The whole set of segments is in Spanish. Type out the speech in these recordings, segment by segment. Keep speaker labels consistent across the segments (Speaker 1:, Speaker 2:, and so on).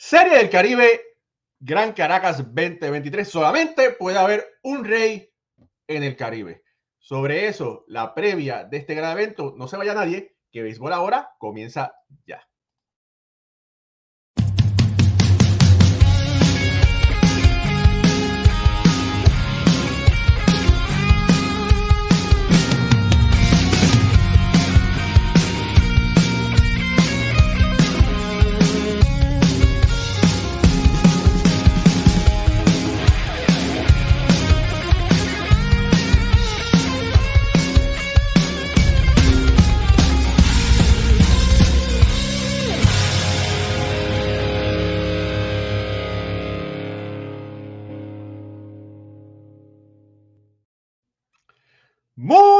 Speaker 1: Serie del Caribe, Gran Caracas 2023. Solamente puede haber un rey en el Caribe. Sobre eso, la previa de este gran evento, no se vaya nadie, que Béisbol ahora comienza ya.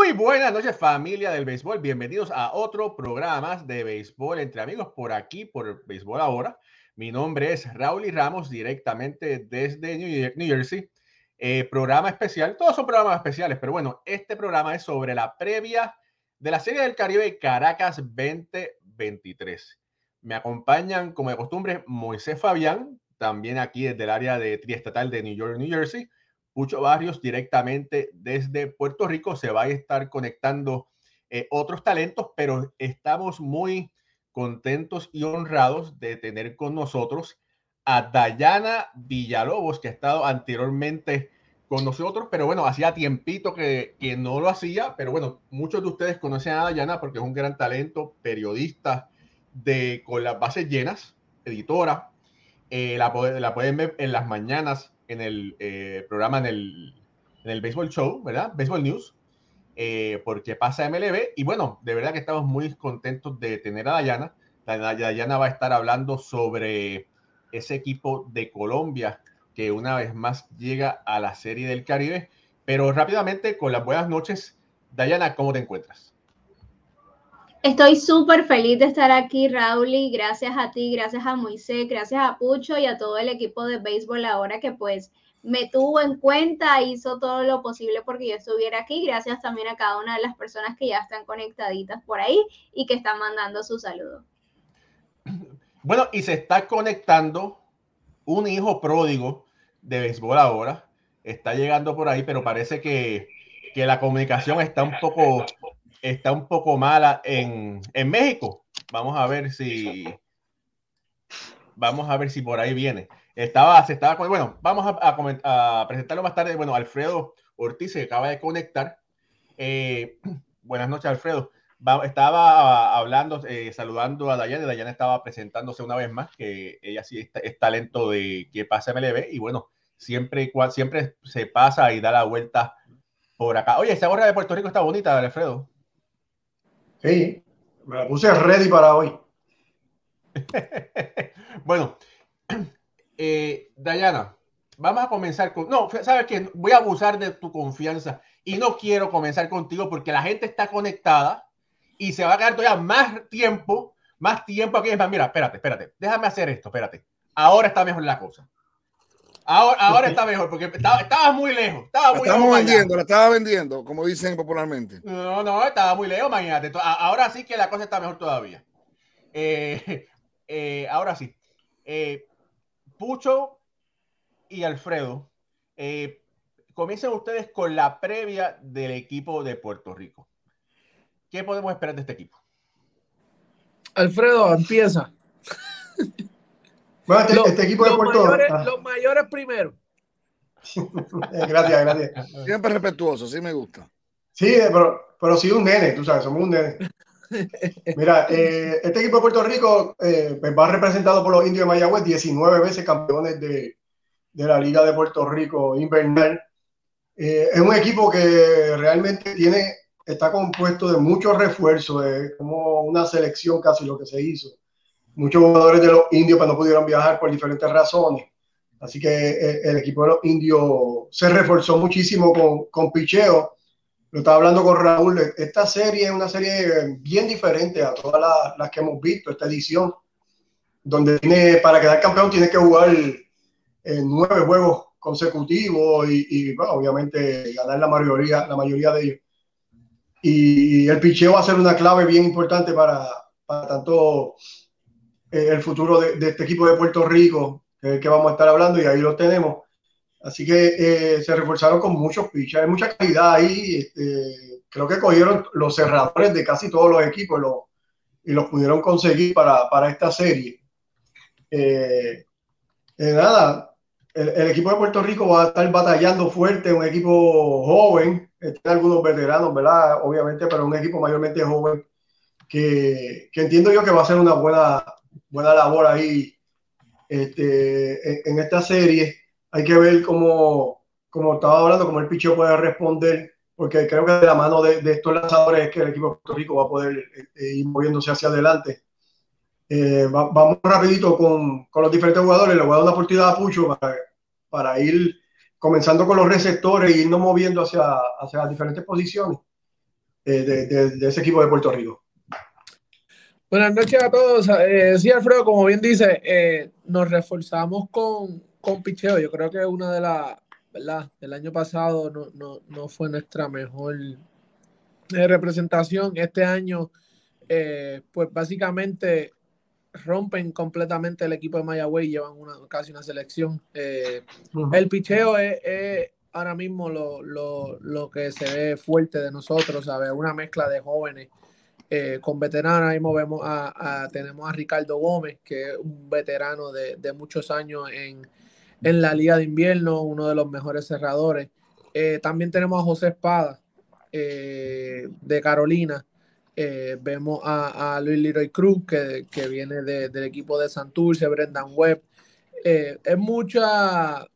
Speaker 1: Muy buenas noches familia del béisbol, bienvenidos a otro programa de béisbol entre amigos por aquí, por Béisbol Ahora. Mi nombre es Raúl y Ramos, directamente desde New, Jersey. Eh, programa especial, todos son programas especiales, pero bueno, este programa es sobre la previa de la Serie del Caribe Caracas 2023. Me acompañan, como de costumbre, Moisés Fabián, también aquí desde el área de triestatal de New York, New Jersey. Pucho Barrios directamente desde Puerto Rico. Se va a estar conectando eh, otros talentos, pero estamos muy contentos y honrados de tener con nosotros a Dayana Villalobos, que ha estado anteriormente con nosotros, pero bueno, hacía tiempito que, que, no lo hacía, pero bueno, muchos de ustedes conocen a Dayana porque es un gran talento, periodista de con las bases llenas, editora, eh, la, la pueden ver en las mañanas en el eh, programa, en el, en el Baseball Show, ¿verdad? Baseball News, eh, porque pasa MLB. Y bueno, de verdad que estamos muy contentos de tener a Dayana. Dayana va a estar hablando sobre ese equipo de Colombia que una vez más llega a la Serie del Caribe. Pero rápidamente, con las buenas noches, Dayana, ¿cómo te encuentras?
Speaker 2: Estoy súper feliz de estar aquí, Raúl, y gracias a ti, gracias a Moisés, gracias a Pucho y a todo el equipo de béisbol ahora que pues me tuvo en cuenta, hizo todo lo posible porque yo estuviera aquí. Gracias también a cada una de las personas que ya están conectaditas por ahí y que están mandando su saludo.
Speaker 1: Bueno, y se está conectando un hijo pródigo de béisbol ahora. Está llegando por ahí, pero parece que, que la comunicación está un poco está un poco mala en, en México. Vamos a ver si vamos a ver si por ahí viene. Estaba, se estaba, bueno, vamos a, presentarlo más tarde. Bueno, Alfredo Ortiz se acaba de conectar. Eh, buenas noches, Alfredo. estaba hablando, eh, saludando a Dayana. Dayana estaba presentándose una vez más, que ella sí es, talento de que pasa MLB. Y bueno, siempre, siempre se pasa y da la vuelta por acá. Oye, esa gorra de Puerto Rico está bonita, Alfredo.
Speaker 3: Sí, me la puse ready para hoy.
Speaker 1: bueno, eh, Dayana, vamos a comenzar con. No, sabes que voy a abusar de tu confianza y no quiero comenzar contigo porque la gente está conectada y se va a quedar todavía más tiempo, más tiempo aquí. Mira, espérate, espérate, déjame hacer esto, espérate. Ahora está mejor la cosa. Ahora, ahora está mejor, porque estaba, estaba muy lejos. Estaba muy
Speaker 3: la estamos vendiendo, la estaba vendiendo, como dicen popularmente.
Speaker 1: No, no, estaba muy lejos, imagínate. Ahora sí que la cosa está mejor todavía. Eh, eh, ahora sí. Eh, Pucho y Alfredo, comiencen ustedes con la previa del equipo de Puerto Rico. ¿Qué podemos esperar de este equipo?
Speaker 4: Alfredo, empieza.
Speaker 3: Bueno, este, este equipo de Puerto
Speaker 4: mayores, ah. Los mayores primero.
Speaker 3: gracias, gracias.
Speaker 4: Siempre respetuoso, sí me gusta.
Speaker 3: Sí, pero, pero sí un nene, tú sabes, somos un nene. Mira, eh, este equipo de Puerto Rico eh, pues va representado por los indios de Mayagüez, 19 veces campeones de, de la Liga de Puerto Rico invernal. Eh, es un equipo que realmente tiene, está compuesto de muchos refuerzos, como una selección casi lo que se hizo muchos jugadores de los indios pues, no pudieron viajar por diferentes razones. Así que eh, el, equipo de los indios se reforzó muchísimo con, con picheo. Lo estaba hablando con Raúl. Esta serie es una serie bien diferente a todas las, que hemos visto, esta edición, donde tiene, para quedar campeón tiene que jugar eh, nueve juegos consecutivos y, obviamente ganar la mayoría, la mayoría de ellos. Y el picheo va a ser una clave bien importante para, para tanto eh, el futuro de, este equipo de Puerto Rico, que, que vamos a estar hablando, y ahí lo tenemos. Así que eh, se reforzaron con muchos pitchers, hay mucha calidad ahí. Este, creo que cogieron los cerradores de casi todos los equipos y los pudieron conseguir para, para esta serie. Eh, nada, el, equipo de Puerto Rico va a estar batallando fuerte, un equipo joven, tiene algunos veteranos, ¿verdad? Obviamente, pero un equipo mayormente joven que, que entiendo yo que va a ser una buena, buena labor ahí este, en, esta serie. Hay que ver cómo, como estaba hablando, cómo el picho puede responder, porque creo que de la mano de, de estos lanzadores es que el equipo de Puerto Rico va a poder este, ir moviéndose hacia adelante. Eh, vamos rapidito con, con, los diferentes jugadores. Le voy a dar una oportunidad a Pucho para, para ir comenzando con los receptores e irnos moviendo hacia, hacia las diferentes posiciones eh, de, de, ese equipo de Puerto Rico.
Speaker 4: Buenas noches a todos. Eh, sí, Alfredo, como bien dice, eh, nos reforzamos con, con picheo. Yo creo que una de las, ¿verdad? El año pasado no, no, no fue nuestra mejor representación. Este año, pues básicamente rompen completamente el equipo de Mayagüey y llevan una, casi una selección. Eh, el picheo es, ahora mismo lo, lo, lo, que se ve fuerte de nosotros, ¿sabes? Una mezcla de jóvenes eh, con veteranos. Ahí vemos a, tenemos a Ricardo Gómez, que es un veterano de, muchos años en, en, la Liga de Invierno, uno de los mejores cerradores. Eh, también tenemos a José Espada de Carolina, eh, vemos a, Luis Leroy Cruz, que, que viene del equipo de Santurce, Brendan Webb. Eh, es mucha.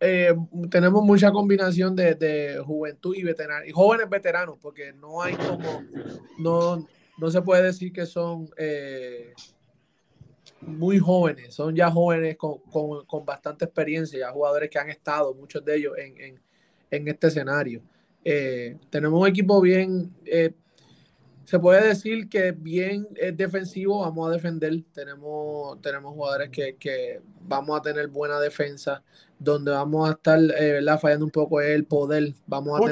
Speaker 4: Eh, tenemos mucha combinación de, juventud y veteranos, y jóvenes veteranos, porque no hay como. No, no se puede decir que son muy jóvenes, son ya jóvenes con, con, bastante experiencia, ya jugadores que han estado, muchos de ellos, en, en, en este escenario. tenemos un equipo bien se puede decir que bien es defensivo, vamos a defender. Tenemos, tenemos jugadores que, vamos a tener buena defensa, donde vamos a estar eh, fallando un poco el poder. Vamos a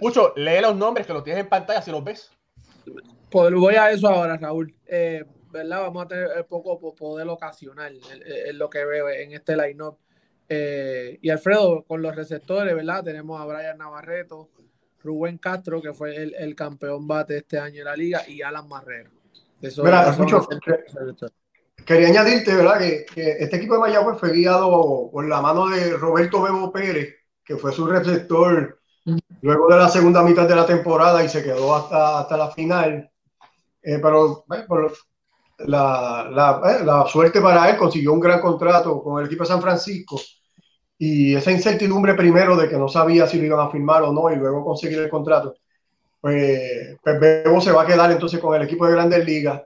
Speaker 1: mucho, lee los nombres que los tienes en pantalla si los ves.
Speaker 4: Pues voy a eso ahora, Raúl. Eh, ¿verdad? Vamos a tener poco poder ocasional, es lo que veo en este line-up. Eh, y Alfredo, con los receptores, ¿verdad? Tenemos a Brian Navarreto, Rubén Castro, que fue el, campeón bate este año en la liga, y Alan Marrero.
Speaker 3: quería añadirte, ¿verdad? Que, este equipo de Mayagüez fue guiado por la mano de Roberto Bebo Pérez, que fue su receptor luego de la segunda mitad de la temporada y se quedó hasta, hasta la final. Eh, pero por la, la, eh, la, suerte para él, consiguió un gran contrato con el equipo de San Francisco y esa incertidumbre primero de que no sabía si lo iban a firmar o no y luego conseguir el contrato, pues, pues Bebo se va a quedar entonces con el equipo de Grandes Ligas.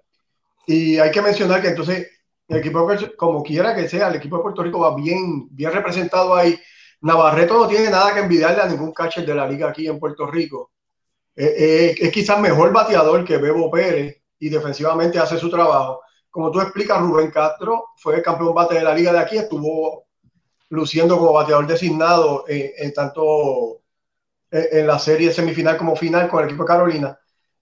Speaker 3: Y hay que mencionar que entonces el equipo, como quiera que sea, el equipo de Puerto Rico va bien, bien representado ahí. Navarreto no tiene nada que envidiarle a ningún catcher de la liga aquí en Puerto Rico. Eh, eh, es quizás mejor bateador que Bebo Pérez y defensivamente hace su trabajo. Como tú explicas, Rubén Castro fue el campeón bate de la liga de aquí, estuvo luciendo como bateador designado en, tanto en, la serie semifinal como final con el equipo de Carolina.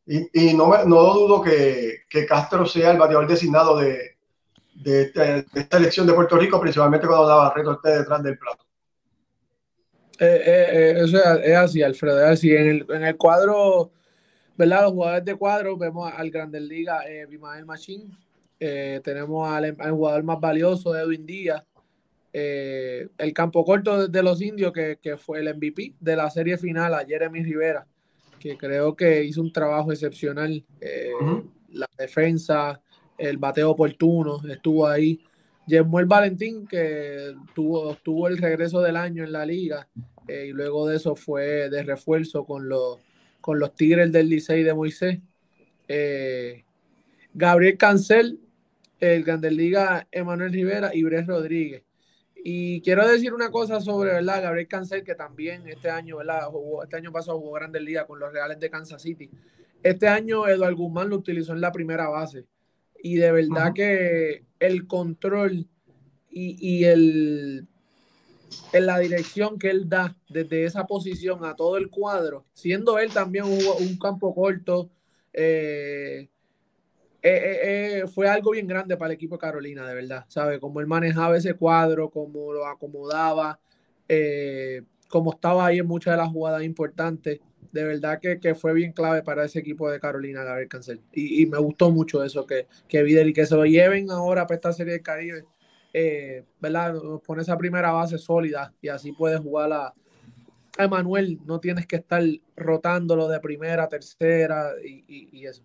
Speaker 3: Y, no, no dudo que, que, Castro sea el bateador designado de, de, este, esta elección de Puerto Rico, principalmente cuando Navarreto esté detrás del plato.
Speaker 4: Eh, eh, eh, eso es, así, Alfredo, es así. En el, en el cuadro, ¿verdad? Los jugadores de cuadro, vemos al Grandes Liga, eh, Bimael Machín, tenemos al, al, jugador más valioso, Edwin Díaz, eh, el campo corto de los indios, que, fue el MVP de la serie final a Jeremy Rivera, que creo que hizo un trabajo excepcional. Eh, la defensa, el bateo oportuno, estuvo ahí. Yemuel Valentín, que tuvo, tuvo el regreso del año en la liga, eh, y luego de eso fue de refuerzo con los, con los Tigres del Licey de Moisés. Gabriel Cancel, el Grandes Liga Emanuel Rivera y Bres Rodríguez. Y quiero decir una cosa sobre ¿verdad? Gabriel Cancel, que también este año, ¿verdad? este año pasado jugó Grandes Ligas con los Reales de Kansas City. Este año Eduardo Guzmán lo utilizó en la primera base. Y de verdad que el control y, y, el en la dirección que él da desde esa posición a todo el cuadro, siendo él también un, un campo corto, eh, eh, fue algo bien grande para el equipo de Carolina, de verdad, ¿sabes? Como él manejaba ese cuadro, cómo lo acomodaba, cómo estaba ahí en muchas de las jugadas importantes de verdad que, fue bien clave para ese equipo de Carolina, Gabriel Cancel. Y, me gustó mucho eso que, que y que se lo lleven ahora para esta serie del Caribe. Eh, ¿verdad? Nos pone esa primera base sólida y así puedes jugar a, Emanuel. No tienes que estar rotándolo de primera, tercera y, eso.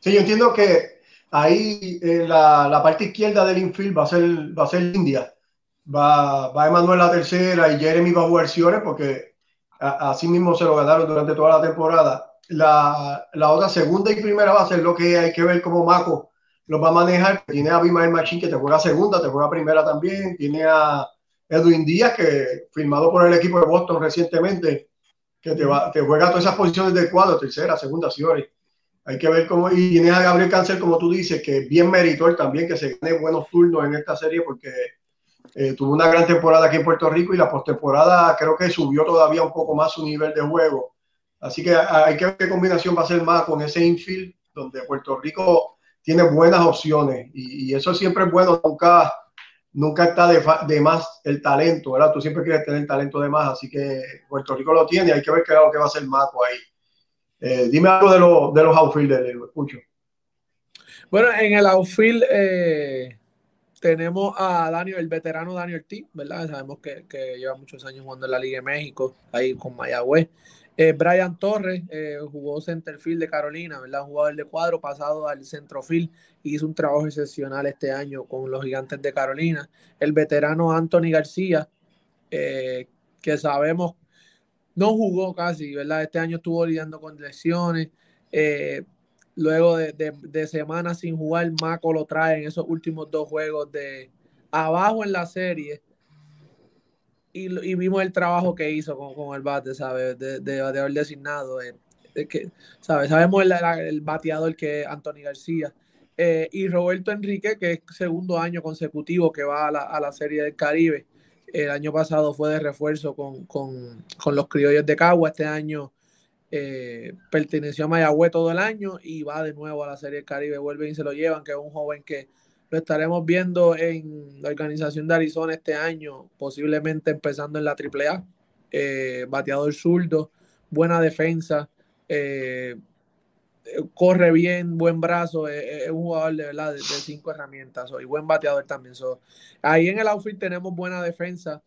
Speaker 3: Sí, yo entiendo que ahí eh, la, la, parte izquierda del infield va a ser, va a ser India. Va, va Emanuel la tercera y Jeremy va a jugar Ciore porque así mismo se lo ganaron durante toda la temporada. La, la, otra segunda y primera base es lo que hay que ver cómo Maco lo va a manejar. Tiene a Bimael Machín que te juega segunda, te juega primera también. Tiene a Edwin Díaz que firmado por el equipo de Boston recientemente, que te, va, te juega todas esas posiciones del cuadro, tercera, segunda, señores. Hay que ver cómo. Y tiene a Gabriel Cáncer, como tú dices, que bien meritor también, que se gane buenos turnos en esta serie porque eh, tuvo una gran temporada aquí en Puerto Rico y la postemporada creo que subió todavía un poco más su nivel de juego. Así que hay que ver qué combinación va a ser más con ese infield, donde Puerto Rico tiene buenas opciones y, eso siempre es bueno, nunca, nunca está de, más el talento, ¿verdad? Tú siempre quieres tener talento de más, así que Puerto Rico lo tiene, hay que ver qué que va a hacer Maco ahí. Eh, dime algo de, lo, de los outfielders, escucho.
Speaker 4: Bueno, en el outfield, eh, tenemos a Daniel, el veterano Daniel T, ¿verdad? Sabemos que, lleva muchos años jugando en la Liga de México, ahí con Mayagüez. Eh, Brian Torres eh, jugó centerfield de Carolina, ¿verdad? Jugador de cuadro pasado al centrofield y hizo un trabajo excepcional este año con los gigantes de Carolina. El veterano Anthony García, eh, que sabemos no jugó casi, ¿verdad? Este año estuvo lidiando con lesiones. Eh, Luego de, semanas sin jugar, Maco lo trae en esos últimos dos juegos de abajo en la serie. Y, vimos el trabajo que hizo con, el bate, ¿sabes? De, bateador designado. Eh, que, ¿sabes? Sabemos el, bateador que es Anthony García. Eh, y Roberto Enrique, que es segundo año consecutivo que va a la, Serie del Caribe. El año pasado fue de refuerzo con, con, con los criollos de Cagua. Este año eh, perteneció a Mayagüez todo el año y va de nuevo a la Serie Caribe, vuelven y se lo llevan, que es un joven que lo estaremos viendo en la organización de Arizona este año, posiblemente empezando en la AAA. Eh, bateador zurdo, buena defensa, eh, corre bien, buen brazo, es, un jugador de verdad de, cinco herramientas y buen bateador también. ahí en el outfit tenemos buena defensa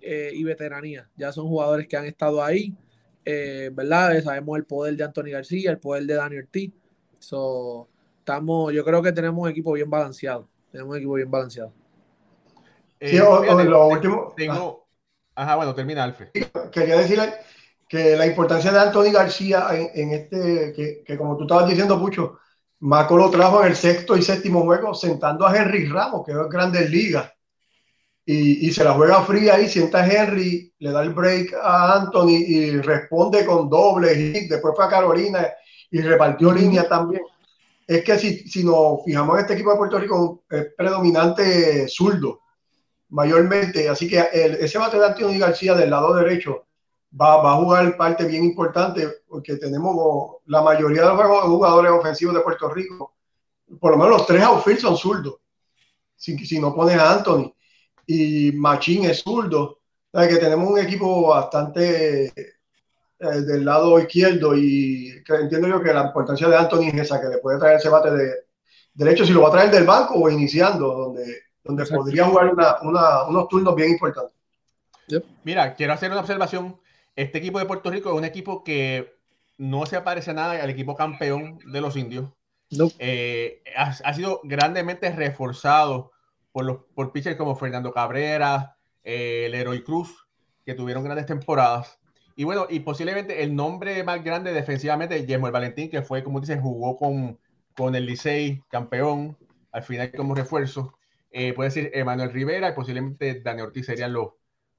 Speaker 4: y veteranía, ya son jugadores que han estado ahí eh, ¿verdad? Sabemos el poder de Anthony García, el poder de Daniel T. So, estamos, yo creo que tenemos un equipo bien balanceado. Tenemos un equipo bien balanceado.
Speaker 3: Sí, lo último.
Speaker 1: Tengo... Ajá, bueno, termina, Alfred.
Speaker 3: Quería decirle que la importancia de Anthony García en, este, que, que, como tú estabas diciendo, Pucho, Maco lo trajo en el sexto y séptimo juego sentando a Henry Ramos, que es Grandes Ligas y, se la juega fría ahí, sienta a Henry, le da el break a Anthony y responde con doble hit, después fue a Carolina y repartió línea también. Es que si, si nos fijamos en este equipo de Puerto Rico, es predominante zurdo, mayormente, así que ese bate de Anthony García del lado derecho va, va, a jugar parte bien importante porque tenemos la mayoría de los jugadores ofensivos de Puerto Rico, por lo menos los tres outfields son zurdos, si, si no pones a Anthony y Machín es zurdo. que tenemos un equipo bastante eh, del lado izquierdo y entiendo yo que la importancia de Anthony es esa, que le puede traer ese bate de derecho si lo va a traer del banco o iniciando, donde, donde podría jugar unos turnos bien importantes.
Speaker 1: Mira, quiero hacer una observación. Este equipo de Puerto Rico es un equipo que no se parece nada al equipo campeón de los indios. Eh, ha, sido grandemente reforzado por, los, por pitchers como Fernando Cabrera, eh, Leroy Cruz, que tuvieron grandes temporadas. Y bueno, y posiblemente el nombre más grande defensivamente, el Valentín, que fue, como dicen, jugó con, con el Licey, campeón, al final como refuerzo. Eh, puede decir Emanuel Rivera y posiblemente Daniel Ortiz serían los,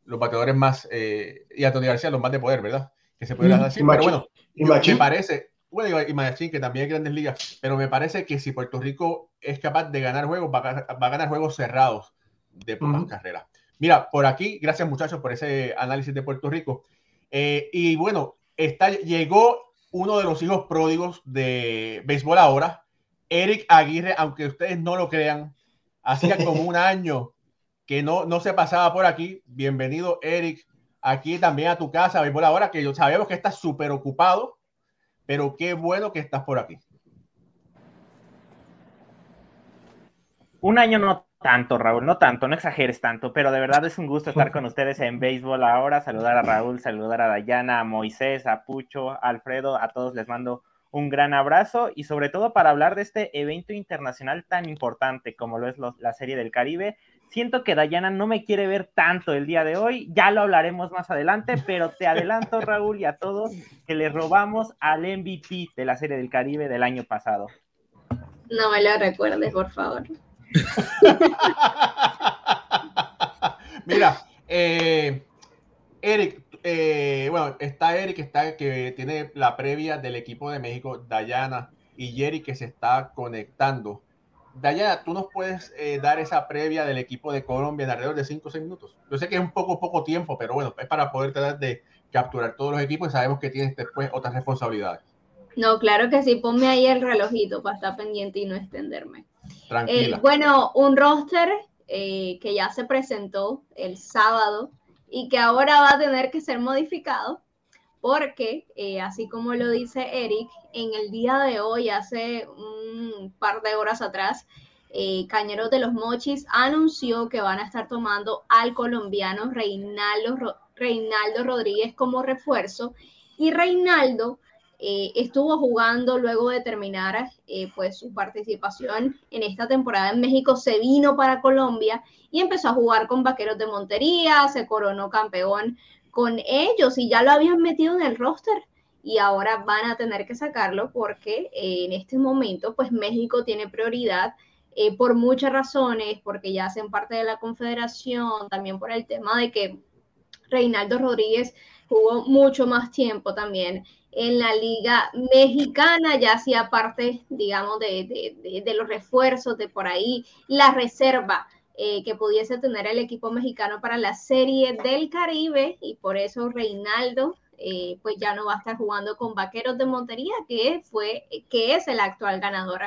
Speaker 1: los bateadores más, eh, y Antonio García los más de poder, ¿verdad? Que se puede dar así. Pero bueno, me parece, bueno, y Machín, que también hay grandes ligas, pero me parece que si Puerto Rico es capaz de ganar juegos, va a, ganar juegos cerrados de pocas carreras. Mira, por aquí, gracias muchachos por ese análisis de Puerto Rico. Eh, y bueno, está, llegó uno de los hijos pródigos de béisbol ahora, Eric Aguirre, aunque ustedes no lo crean, hacía como un año que no, no se pasaba por aquí. Bienvenido, Eric, aquí también a tu casa, por ahora que sabemos que estás súper ocupado, pero qué bueno que estás por aquí.
Speaker 5: Un año no tanto, Raúl, no tanto, no exageres tanto, pero de verdad es un gusto estar con ustedes en béisbol ahora, saludar a Raúl, saludar a Dayana, a Moisés, a Pucho, a Alfredo, a todos les mando un gran abrazo y sobre todo para hablar de este evento internacional tan importante como lo es la Serie del Caribe. Siento que Dayana no me quiere ver tanto el día de hoy, ya lo hablaremos más adelante, pero te adelanto, Raúl, y a todos que le robamos al MVP de la Serie del Caribe del año pasado.
Speaker 2: No me lo recuerdes, por favor.
Speaker 1: Mira, eh, Eric, eh, bueno, está Eric, está que tiene la previa del equipo de México, Dayana y Jerry que se está conectando. Dayana, ¿tú nos puedes eh, dar esa previa del equipo de Colombia en alrededor de 5 o 6 minutos? Yo sé que es un poco poco tiempo, pero bueno, es para poder tratar de capturar todos los equipos y sabemos que tienes después otras responsabilidades.
Speaker 2: No, claro que sí, ponme ahí el relojito para estar pendiente y no extenderme.
Speaker 1: Tranquila.
Speaker 2: Eh, bueno, un roster eh, que ya se presentó el sábado y que ahora va a tener que ser modificado porque, eh, así como lo dice Eric, en el día de hoy, hace un par de horas atrás, Cañeros de los Mochis anunció que van a estar tomando al colombiano Reinaldo, Reinaldo Rodríguez como refuerzo y Reinaldo eh, estuvo jugando luego de terminar eh, pues su participación en esta temporada en México, se vino para Colombia y empezó a jugar con Vaqueros de Montería, se coronó campeón con ellos y ya lo habían metido en el roster y ahora van a tener que sacarlo porque eh, en este momento pues México tiene prioridad por muchas razones, porque ya hacen parte de la confederación, también por el tema de que Reinaldo Rodríguez jugó mucho más tiempo también en la liga mexicana, ya hacía parte, digamos, de, los refuerzos de por ahí, la reserva eh, que pudiese tener el equipo mexicano para la serie del Caribe y por eso Reinaldo eh, pues ya no va a estar jugando con Vaqueros de Montería, que fue, que es el actual ganador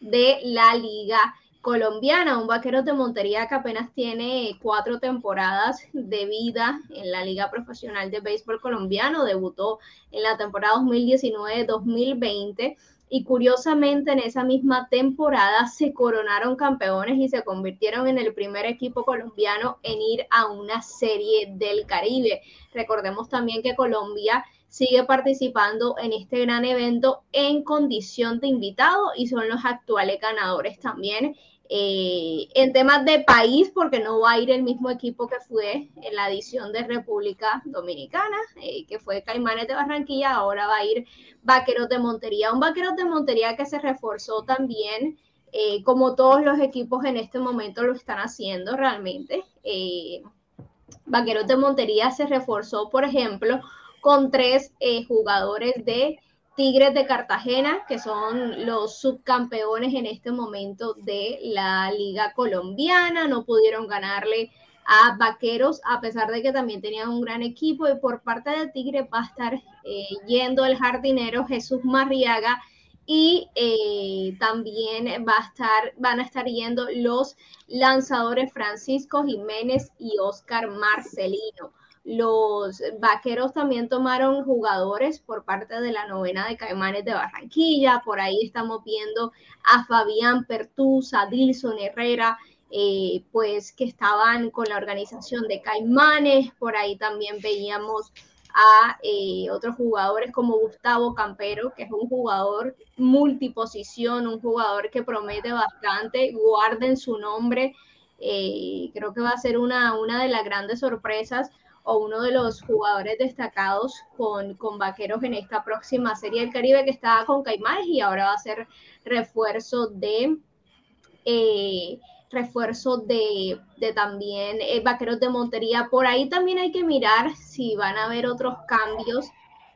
Speaker 2: de la liga colombiana, un vaquero de Montería que apenas tiene cuatro temporadas de vida en la Liga Profesional de Béisbol colombiano, debutó en la temporada 2019-2020 y curiosamente en esa misma temporada se coronaron campeones y se convirtieron en el primer equipo colombiano en ir a una serie del Caribe. Recordemos también que Colombia sigue participando en este gran evento en condición de invitado y son los actuales ganadores también eh, en temas de país, porque no va a ir el mismo equipo que fue en la edición de República Dominicana, eh, que fue Caimanes de Barranquilla, ahora va a ir Vaqueros de Montería, un Vaqueros de Montería que se reforzó también, eh, como todos los equipos en este momento lo están haciendo realmente. Vaqueros de Montería se reforzó, por ejemplo, con tres jugadores de Tigres de Cartagena, que son los subcampeones en este momento de la liga colombiana, no pudieron ganarle a Vaqueros, a pesar de que también tenían un gran equipo. Y por parte de Tigre va a estar eh, yendo el jardinero Jesús Marriaga y eh, también va a estar, van a estar yendo los lanzadores Francisco Jiménez y Oscar Marcelino. Los vaqueros también tomaron jugadores por parte de la novena de Caimanes de Barranquilla. Por ahí estamos viendo a Fabián Pertusa, Dilson Herrera, eh, pues que estaban con la organización de Caimanes. Por ahí también veíamos a eh, otros jugadores como Gustavo Campero, que es un jugador multiposición, un jugador que promete bastante. Guarden su nombre. Eh, creo que va a ser una, una de las grandes sorpresas o uno de los jugadores destacados con, con Vaqueros en esta próxima serie del Caribe que estaba con Caimanes y ahora va a ser refuerzo de eh, refuerzo de, también eh, Vaqueros de Montería. Por ahí también hay que mirar si van a haber otros cambios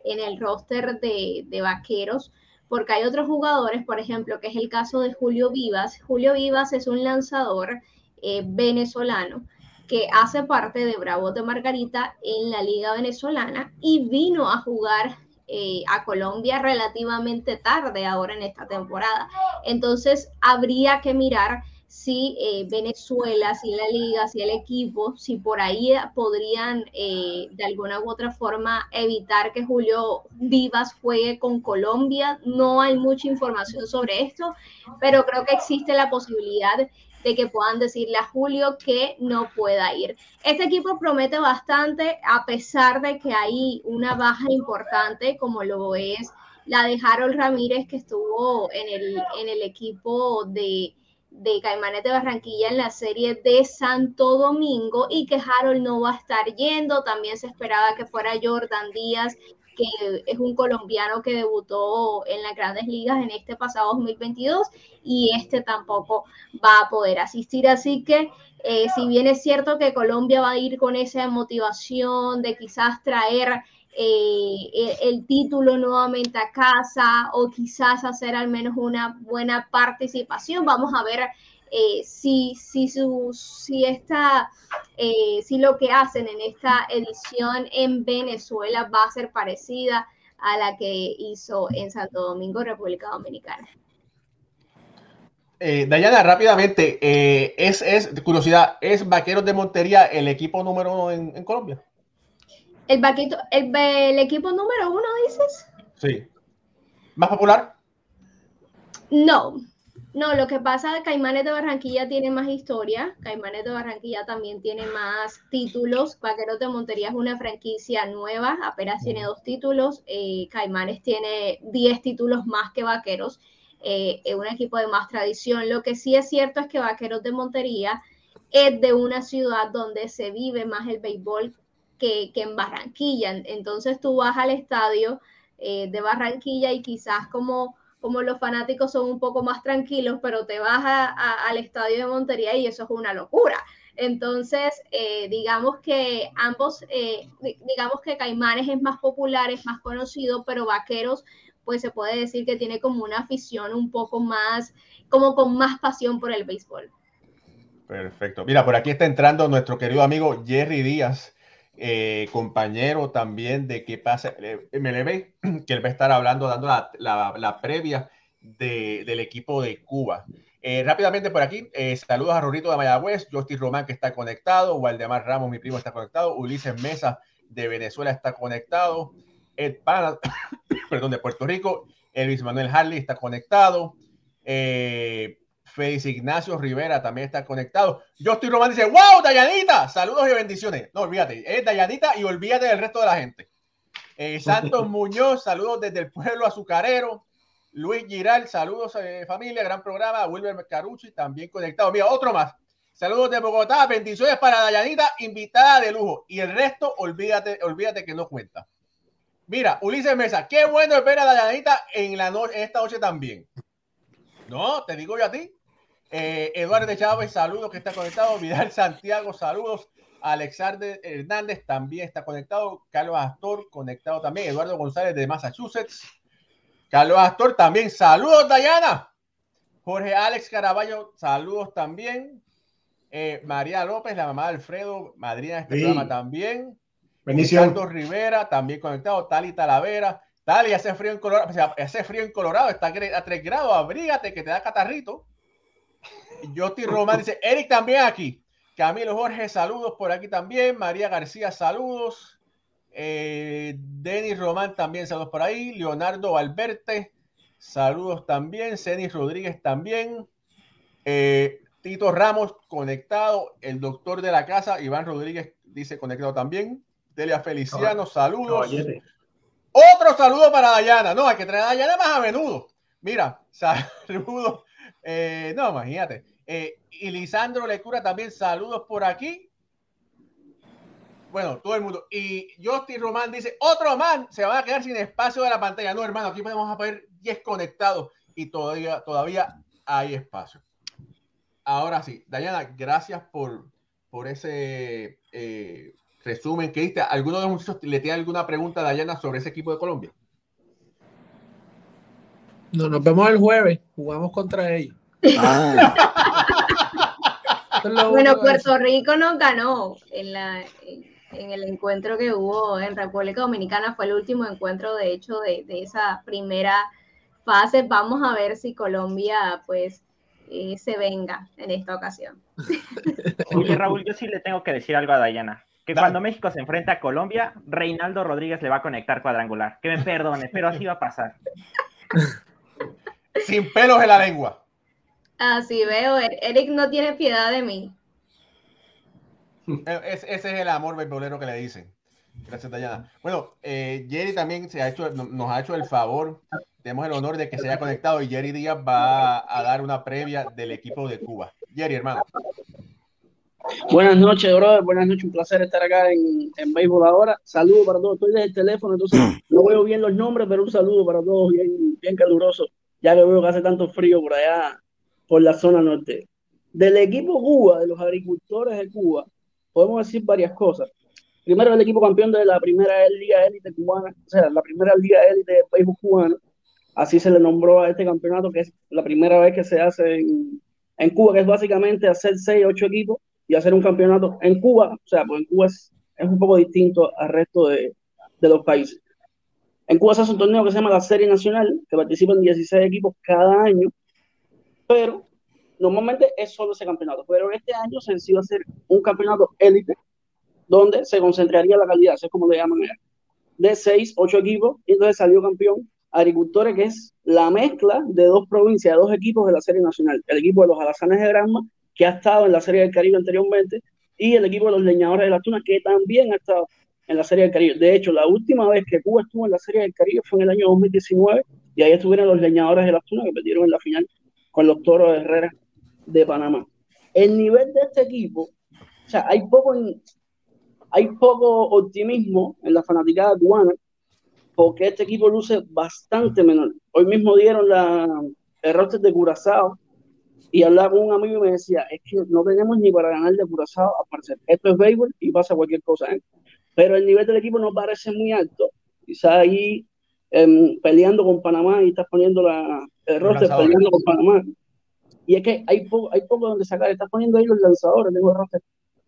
Speaker 2: en el roster de, de Vaqueros porque hay otros jugadores, por ejemplo, que es el caso de Julio Vivas. Julio Vivas es un lanzador eh, venezolano que hace parte de Bravos de Margarita en la Liga Venezolana y vino a jugar eh, a Colombia relativamente tarde ahora en esta temporada. Entonces, habría que mirar si eh, Venezuela, si la liga, si el equipo, si por ahí podrían eh, de alguna u otra forma evitar que Julio Vivas juegue con Colombia. No hay mucha información sobre esto, pero creo que existe la posibilidad de que puedan decirle a Julio que no pueda ir. Este equipo promete bastante a pesar de que hay una baja importante como lo es la de Harold Ramírez que estuvo en el, en el equipo de de Caimanes de Barranquilla en la serie de Santo Domingo y que Harold no va a estar yendo. También se esperaba que fuera Jordan Díaz, que es un colombiano que debutó en las grandes ligas en este pasado 2022 y este tampoco va a poder asistir. Así que eh, si bien es cierto que Colombia va a ir con esa motivación de quizás traer eh, el, título nuevamente a casa o quizás hacer al menos una buena participación. Vamos a ver eh, si, si, su, si, esta, eh, si lo que hacen en esta edición en Venezuela va a ser parecida a la que hizo en Santo Domingo, República Dominicana.
Speaker 1: Dayana, rápidamente, es, es, curiosidad, ¿es Vaqueros de Montería el equipo número uno en Colombia?
Speaker 2: El, vaquito, el, equipo número uno, dices.
Speaker 1: Sí. ¿Más popular?
Speaker 2: No, no, lo que pasa es que Caimanes de Barranquilla tiene más historia, Caimanes de Barranquilla también tiene más títulos, Vaqueros de Montería es una franquicia nueva, apenas tiene dos títulos, eh, Caimanes tiene diez títulos más que Vaqueros, eh, es un equipo de más tradición. Lo que sí es cierto es que Vaqueros de Montería es de una ciudad donde se vive más el béisbol que, en Barranquilla. Entonces tú vas al estadio eh, de Barranquilla y quizás como, como los fanáticos son un poco más tranquilos, pero te vas al estadio de Montería y eso es una locura. Entonces, eh, digamos que ambos, eh, digamos que Caimanes es más popular, es más conocido, pero Vaqueros, pues se puede decir que tiene como una afición un poco más, como con más pasión por el béisbol.
Speaker 1: Perfecto. Mira, por aquí está entrando nuestro querido amigo Jerry Díaz. Eh, compañero también de qué pasa MLB, que él va a estar hablando, dando la, la, previa de, del equipo de Cuba. Eh, rápidamente por aquí, eh, saludos a Rorito de Mayagüez, Justy Román que está conectado, Waldemar Ramos, mi primo, está conectado, Ulises Mesa de Venezuela está conectado, Ed Pana, perdón, de Puerto Rico, Elvis Manuel Harley está conectado, eh, Félix Ignacio Rivera también está conectado. Yo estoy Román dice, wow, Dayanita, saludos y bendiciones. No, olvídate, es Dayanita y olvídate del resto de la gente. Eh, Santos Muñoz, saludos desde el pueblo azucarero. Luis Giral, saludos eh, familia, gran programa. Wilber Carucci también conectado. Mira, otro más. Saludos de Bogotá, bendiciones para Dayanita, invitada de lujo. Y el resto, olvídate, olvídate que no cuenta. Mira, Ulises Mesa, qué bueno ver a Dayanita en, la en esta noche también. No, te digo yo a ti. Eh, Eduardo Chávez, saludos que está conectado. Vidal Santiago, saludos. Alexander Hernández también está conectado. Carlos Astor, conectado también. Eduardo González de Massachusetts. Carlos Astor también. Saludos, Dayana. Jorge Alex Caraballo, saludos también. Eh, María López, la mamá de Alfredo, madrina de este programa también.
Speaker 3: Bendición.
Speaker 1: Rivera, también conectado. Tali Talavera. Tali, hace frío en Colorado. hace frío en Colorado, está a 3 grados. Abrígate que te da catarrito. Justin Román dice, Eric también aquí. Camilo Jorge, saludos por aquí también. María García, saludos. Eh, Denis Román también, saludos por ahí. Leonardo Valverte, saludos también. Cenis Rodríguez también. Eh, Tito Ramos, conectado. El doctor de la casa, Iván Rodríguez, dice conectado también. Delia Feliciano, saludos. Otro saludo para Dayana. No, hay que traer a Dayana más a menudo. Mira, saludos eh, no, imagínate. Eh, y Lisandro Lecura también, saludos por aquí. Bueno, todo el mundo. Y Justin Román dice, otro man, se va a quedar sin espacio de la pantalla. No, hermano, aquí podemos poner 10 conectados y todavía, todavía hay espacio. Ahora sí, Dayana, gracias por, por ese eh, resumen que diste. ¿Alguno de los muchachos le tiene alguna pregunta a Dayana sobre ese equipo de Colombia?
Speaker 4: No, nos vemos el jueves, jugamos contra ellos.
Speaker 2: Ah. bueno, Puerto Rico no ganó en la en el encuentro que hubo en República Dominicana. Fue el último encuentro, de hecho, de, esa primera fase. Vamos a ver si Colombia, pues, eh, se venga en esta ocasión.
Speaker 5: Oye, Raúl, yo sí le tengo que decir algo a Dayana. Que cuando México se enfrenta a Colombia, Reinaldo Rodríguez le va a conectar cuadrangular. Que me perdone, pero así va a pasar.
Speaker 1: Sin pelos en la lengua.
Speaker 2: Así veo, Eric no tiene piedad de mí.
Speaker 1: E, ese es el amor beisbolero que le dicen. Gracias, Dayana. Bueno, eh, Jerry también se ha hecho, nos ha hecho el favor, tenemos el honor de que se haya conectado y Jerry Díaz va a dar una previa del equipo de Cuba. Jerry, hermano.
Speaker 6: Buenas noches, brother. Buenas noches. Un placer estar acá en, en Béisbol ahora. Saludos para todos. Estoy desde el teléfono, entonces no veo bien los nombres, pero un saludo para todos bien, bien caluroso. Ya que veo que hace tanto frío por allá, por la zona norte. Del equipo Cuba, de los agricultores de Cuba, podemos decir varias cosas. Primero, el equipo campeón de la primera Liga Élite cubana, o sea, la primera Liga Élite de béisbol cubano. Así se le nombró a este campeonato, que es la primera vez que se hace en, en Cuba, que es básicamente hacer 6, 8 equipos y hacer un campeonato en Cuba. O sea, pues en Cuba es, es un poco distinto al resto de, de los países. En Cuba se hace un torneo que se llama la Serie Nacional, que participan 16 equipos cada año, pero normalmente es solo ese campeonato, pero este año se decidió hacer un campeonato élite donde se concentraría la calidad, así es como le llaman de seis, ocho equipos, y entonces salió campeón Agricultores, que es la mezcla de dos provincias, de dos equipos de la Serie Nacional, el equipo de los Alazanes de Granma, que ha estado en la Serie del Caribe anteriormente, y el equipo de los Leñadores de la Tuna, que también ha estado en la Serie del Caribe. De hecho, la última vez que Cuba estuvo en la Serie del Caribe fue en el año 2019, y ahí estuvieron los Leñadores de la Tuna, que perdieron en la final con los Toros de Herrera de Panamá. El nivel de este equipo, o sea, hay poco, hay poco optimismo en la fanaticada cubana porque este equipo luce bastante menor. Hoy mismo dieron la, el roster de Curazao y hablaba con un amigo y me decía, es que no tenemos ni para ganar de Curazao, parecer. Esto es béisbol y pasa cualquier cosa. ¿eh? Pero el nivel del equipo no parece muy alto. Quizá ahí em, peleando con Panamá y estás poniendo la, el roster peleando con Panamá. Y es que hay poco, hay poco donde sacar. Estás poniendo ahí los lanzadores, tengo el roster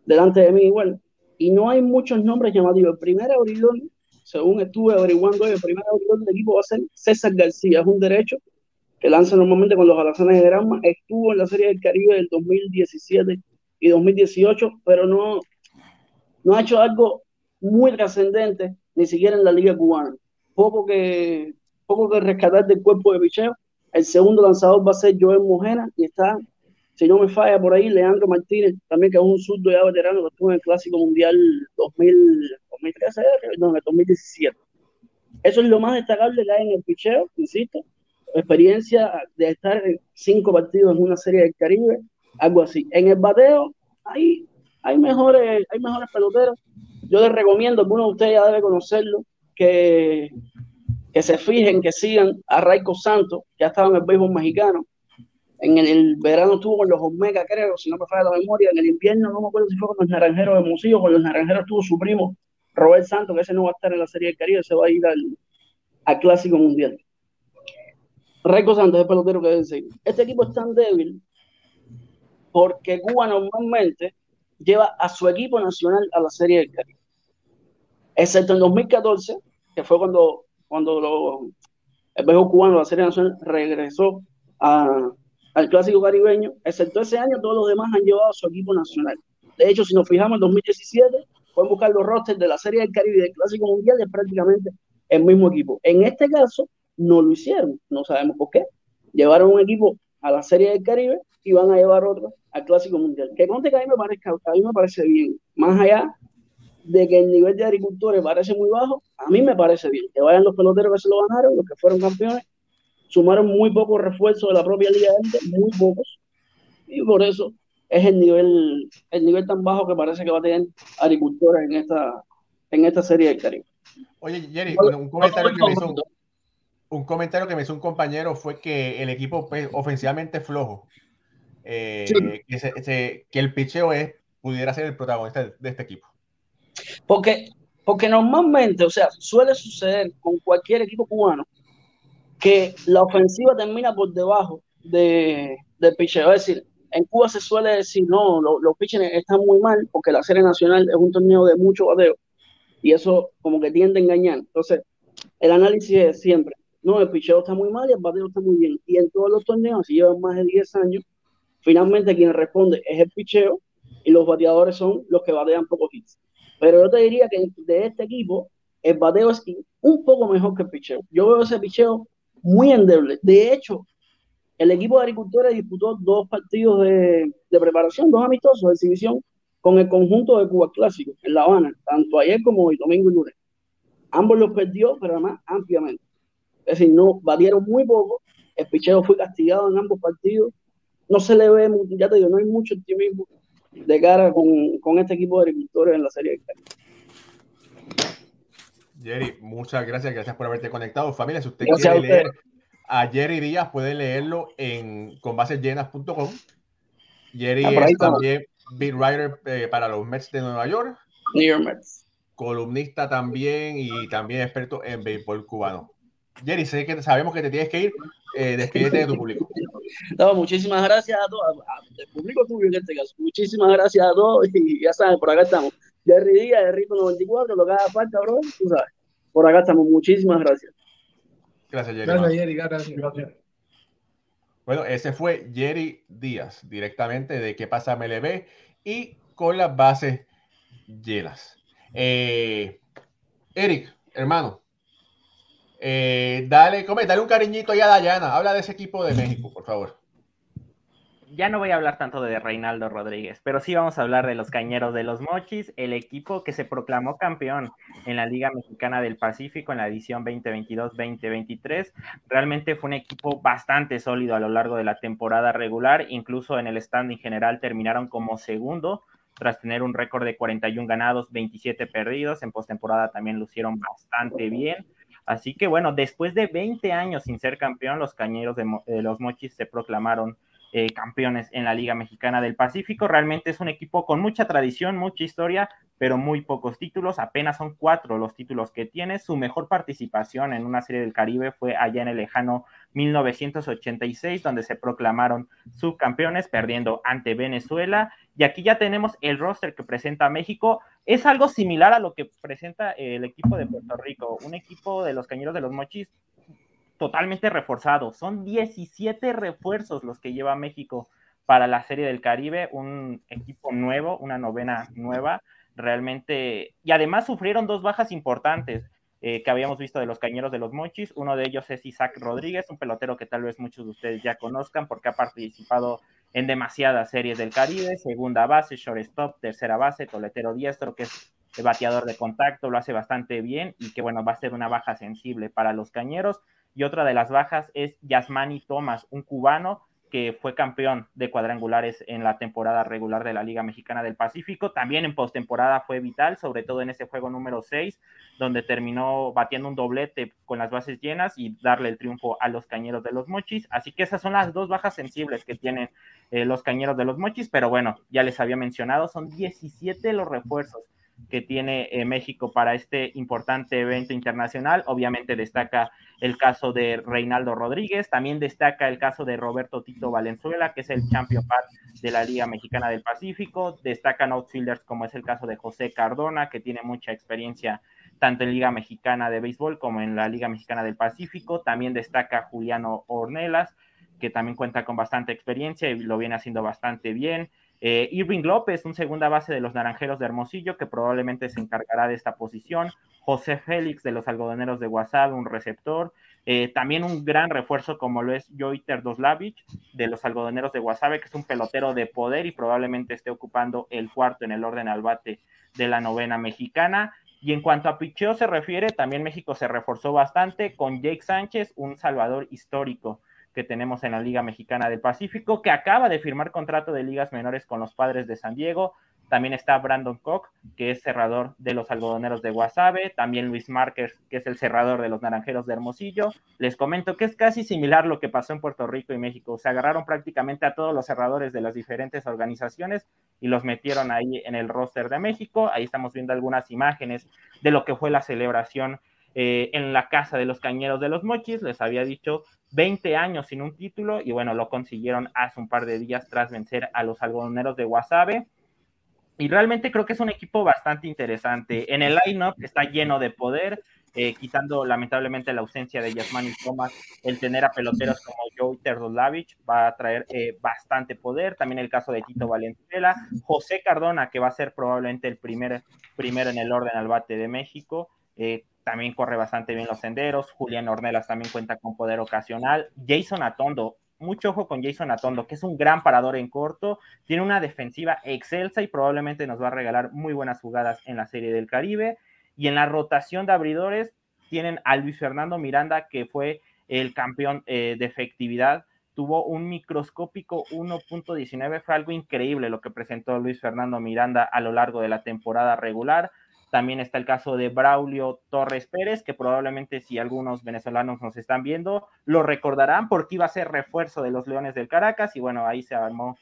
Speaker 6: delante de mí igual. Y no hay muchos nombres llamativos. El primer abridor, según estuve averiguando el primer abridor del equipo va a ser César García. Es un derecho que lanza normalmente con los alazanes de Granma. Estuvo en la Serie del Caribe del 2017 y 2018, pero no, no ha hecho algo muy trascendente, ni siquiera en la Liga Cubana. Poco que, poco que rescatar del cuerpo de picheo el segundo lanzador va a ser Joel Mojena y está, si no me falla por ahí, Leandro Martínez, también que es un surdo ya veterano que estuvo en el Clásico Mundial 2013, no, en el 2017. Eso es lo más destacable que hay en el picheo, insisto. Experiencia de estar en cinco partidos en una serie del Caribe, algo así. En el bateo hay, hay, mejores, hay mejores peloteros. Yo les recomiendo, alguno de ustedes ya debe conocerlo, que que se fijen, que sigan a Raico Santos, ha estado en el béisbol mexicano. En el, verano estuvo con los Omega, creo, si no me falla la memoria. En el invierno, no me acuerdo si fue con los Naranjeros de Musillo, con los Naranjeros estuvo su primo, Robert Santos, que ese no va a estar en la Serie del Caribe, se va a ir al, Clásico Mundial. Raico Santos es el pelotero que debe seguir. Este equipo es tan débil porque Cuba normalmente lleva a su equipo nacional a la Serie del Caribe. Excepto en 2014, que fue cuando cuando el béisbol cubano, la Serie Nacional, regresó al Clásico Caribeño, excepto ese año, todos los demás han llevado a su equipo nacional. De hecho, si nos fijamos en 2017, pueden buscar los rosters de la Serie del Caribe y del Clásico Mundial, es prácticamente el mismo equipo. En este caso, no lo hicieron, no sabemos por qué. Llevaron un equipo a la Serie del Caribe y van a llevar otro al Clásico Mundial. Que conte que a mí me, parezca, a mí me parece bien, más allá de que el nivel de agricultores parece muy bajo, a mí me parece bien. Que vayan los peloteros que se lo ganaron, los que fueron campeones, sumaron muy pocos refuerzos de la propia Liga de muy pocos, y por eso es el nivel, el nivel tan bajo que parece que va a tener agricultores en esta, en esta serie de Caribe.
Speaker 1: Oye, Jerry, un comentario que me hizo un, comentario que me hizo un compañero fue que el equipo pues, ofensivamente flojo. Eh, que, que, el picheo es, pudiera ser el protagonista de este equipo.
Speaker 6: Porque, porque normalmente, o sea, suele suceder con cualquier equipo cubano que la ofensiva termina por debajo de, del picheo. Es decir, en Cuba se suele decir, no, los, pitchers están muy mal porque la Serie Nacional es un torneo de mucho bateo y eso como que tiende a engañar. Entonces, el análisis es siempre, no, el picheo está muy mal y el bateo está muy bien. Y en todos los torneos, si llevan más de 10 años, finalmente quien responde es el picheo y los bateadores son los que batean pocos hits. Pero yo te diría que de este equipo, el bateo es un poco mejor que el picheo. Yo veo ese picheo muy endeble. De hecho, el equipo de agricultores disputó dos partidos de, preparación, dos amistosos de exhibición con el conjunto de Cuba Clásico en La Habana, tanto ayer como hoy, domingo y lunes. Ambos los perdió, pero además ampliamente. Es decir, no batieron muy poco. El picheo fue castigado en ambos partidos. No se le ve, ya te digo, no hay mucho optimismo de cara con, este equipo de agricultores en la Serie de
Speaker 1: Jerry, muchas gracias, gracias por haberte conectado. Familia, si usted quiere leer a Jerry Díaz puede leerlo en conbasesllenas.com. Jerry ah, es también beat writer eh, para los Mets de Nueva York.
Speaker 6: New York Mets.
Speaker 1: Columnista también y también experto en béisbol cubano. Jerry, sé que sabemos que te tienes que ir. Eh, despídete de tu público.
Speaker 6: No, muchísimas gracias a todos, al público tuyo en este caso. Muchísimas gracias a todos y ya saben, por acá estamos. Jerry Díaz, de Rito 94, lo que haga falta, bro, tú sabes. Por acá estamos. Muchísimas gracias.
Speaker 1: Gracias, Jerry. Gracias, Jerry. Gracias. Bueno, ese fue Jerry Díaz, directamente de qué pasa MLB y con las bases llenas. Eh, Eric, hermano, eh, dale, come, dale un cariñito ahí a Dayana. Habla de ese equipo de México, por favor
Speaker 5: ya no voy a hablar tanto de Reinaldo Rodríguez, pero sí vamos a hablar de los Cañeros de los Mochis, el equipo que se proclamó campeón en la Liga Mexicana del Pacífico en la edición 2022-2023. Realmente fue un equipo bastante sólido a lo largo de la temporada regular, incluso en el standing general terminaron como segundo tras tener un récord de 41 ganados, 27 perdidos. En postemporada también lucieron bastante bien. Así que bueno, después de 20 años sin ser campeón, los Cañeros de, de los Mochis se proclamaron eh, campeones en la Liga Mexicana del Pacífico. Realmente es un equipo con mucha tradición, mucha historia, pero muy pocos títulos. Apenas son cuatro los títulos que tiene. Su mejor participación en una serie del Caribe fue allá en el lejano 1986, donde se proclamaron subcampeones, perdiendo ante Venezuela. Y aquí ya tenemos el roster que presenta México. Es algo similar a lo que presenta el equipo de Puerto Rico, un equipo de los Cañeros de los Mochis totalmente reforzado. Son 17 refuerzos los que lleva México para la Serie del Caribe, un equipo nuevo, una novena nueva, realmente, y además sufrieron dos bajas importantes eh, que habíamos visto de los Cañeros de los Mochis. Uno de ellos es Isaac Rodríguez, un pelotero que tal vez muchos de ustedes ya conozcan porque ha participado en demasiadas series del Caribe, segunda base, shortstop, tercera base, toletero diestro, que es el bateador de contacto, lo hace bastante bien y que bueno, va a ser una baja sensible para los Cañeros. Y otra de las bajas es Yasmani Thomas, un cubano que fue campeón de cuadrangulares en la temporada regular de la Liga Mexicana del Pacífico. También en postemporada fue vital, sobre todo en ese juego número 6, donde terminó batiendo un doblete con las bases llenas y darle el triunfo a los cañeros de los mochis. Así que esas son las dos bajas sensibles que tienen eh, los cañeros de los mochis, pero bueno, ya les había mencionado, son 17 los refuerzos que tiene eh, México para este importante evento internacional. Obviamente destaca el caso de Reinaldo Rodríguez, también destaca el caso de Roberto Tito Valenzuela, que es el champion de la Liga Mexicana del Pacífico. Destacan outfielders como es el caso de José Cardona, que tiene mucha experiencia tanto en Liga Mexicana de Béisbol como en la Liga Mexicana del Pacífico. También destaca Juliano Ornelas, que también cuenta con bastante experiencia y lo viene haciendo bastante bien. Eh, Irving López, un segunda base de los Naranjeros de Hermosillo, que probablemente se encargará de esta posición. José Félix de los Algodoneros de Guasave, un receptor. Eh, también un gran refuerzo como lo es Joiter Doslavich de los Algodoneros de Guasave, que es un pelotero de poder y probablemente esté ocupando el cuarto en el orden al bate de la novena mexicana. Y en cuanto a picheo se refiere, también México se reforzó bastante con Jake Sánchez, un salvador histórico que tenemos en la Liga Mexicana del Pacífico, que acaba de firmar contrato de ligas menores con los padres de San Diego. También está Brandon Koch, que es cerrador de los algodoneros de Guasave. También Luis Márquez, que es el cerrador de los naranjeros de Hermosillo. Les comento que es casi similar lo que pasó en Puerto Rico y México. Se agarraron prácticamente a todos los cerradores de las diferentes organizaciones y los metieron ahí en el roster de México. Ahí estamos viendo algunas imágenes de lo que fue la celebración eh, en la casa de los Cañeros de los Mochis, les había dicho 20 años sin un título y bueno, lo consiguieron hace un par de días tras vencer a los algodoneros de Guasave. Y realmente creo que es un equipo bastante interesante. En el line-up está lleno de poder, eh, quitando lamentablemente la ausencia de Yasmani Thomas, el tener a peloteros como Joe Terdolavich va a traer eh, bastante poder. También el caso de Tito Valenzuela, José Cardona, que va a ser probablemente el primer, primero en el orden al bate de México. Eh, también corre bastante bien los senderos. Julián Ornelas también cuenta con poder ocasional. Jason Atondo, mucho ojo con Jason Atondo, que es un gran parador en corto, tiene una defensiva excelsa y probablemente nos va a regalar muy buenas jugadas en la Serie del Caribe. Y en la rotación de abridores tienen a Luis Fernando Miranda, que fue el campeón eh, de efectividad. Tuvo un microscópico 1.19, fue algo increíble lo que presentó Luis Fernando Miranda a lo largo de la temporada regular. También está el caso de Braulio Torres Pérez, que probablemente si algunos venezolanos nos están viendo, lo recordarán porque iba a ser refuerzo de los Leones del Caracas y bueno, ahí se armó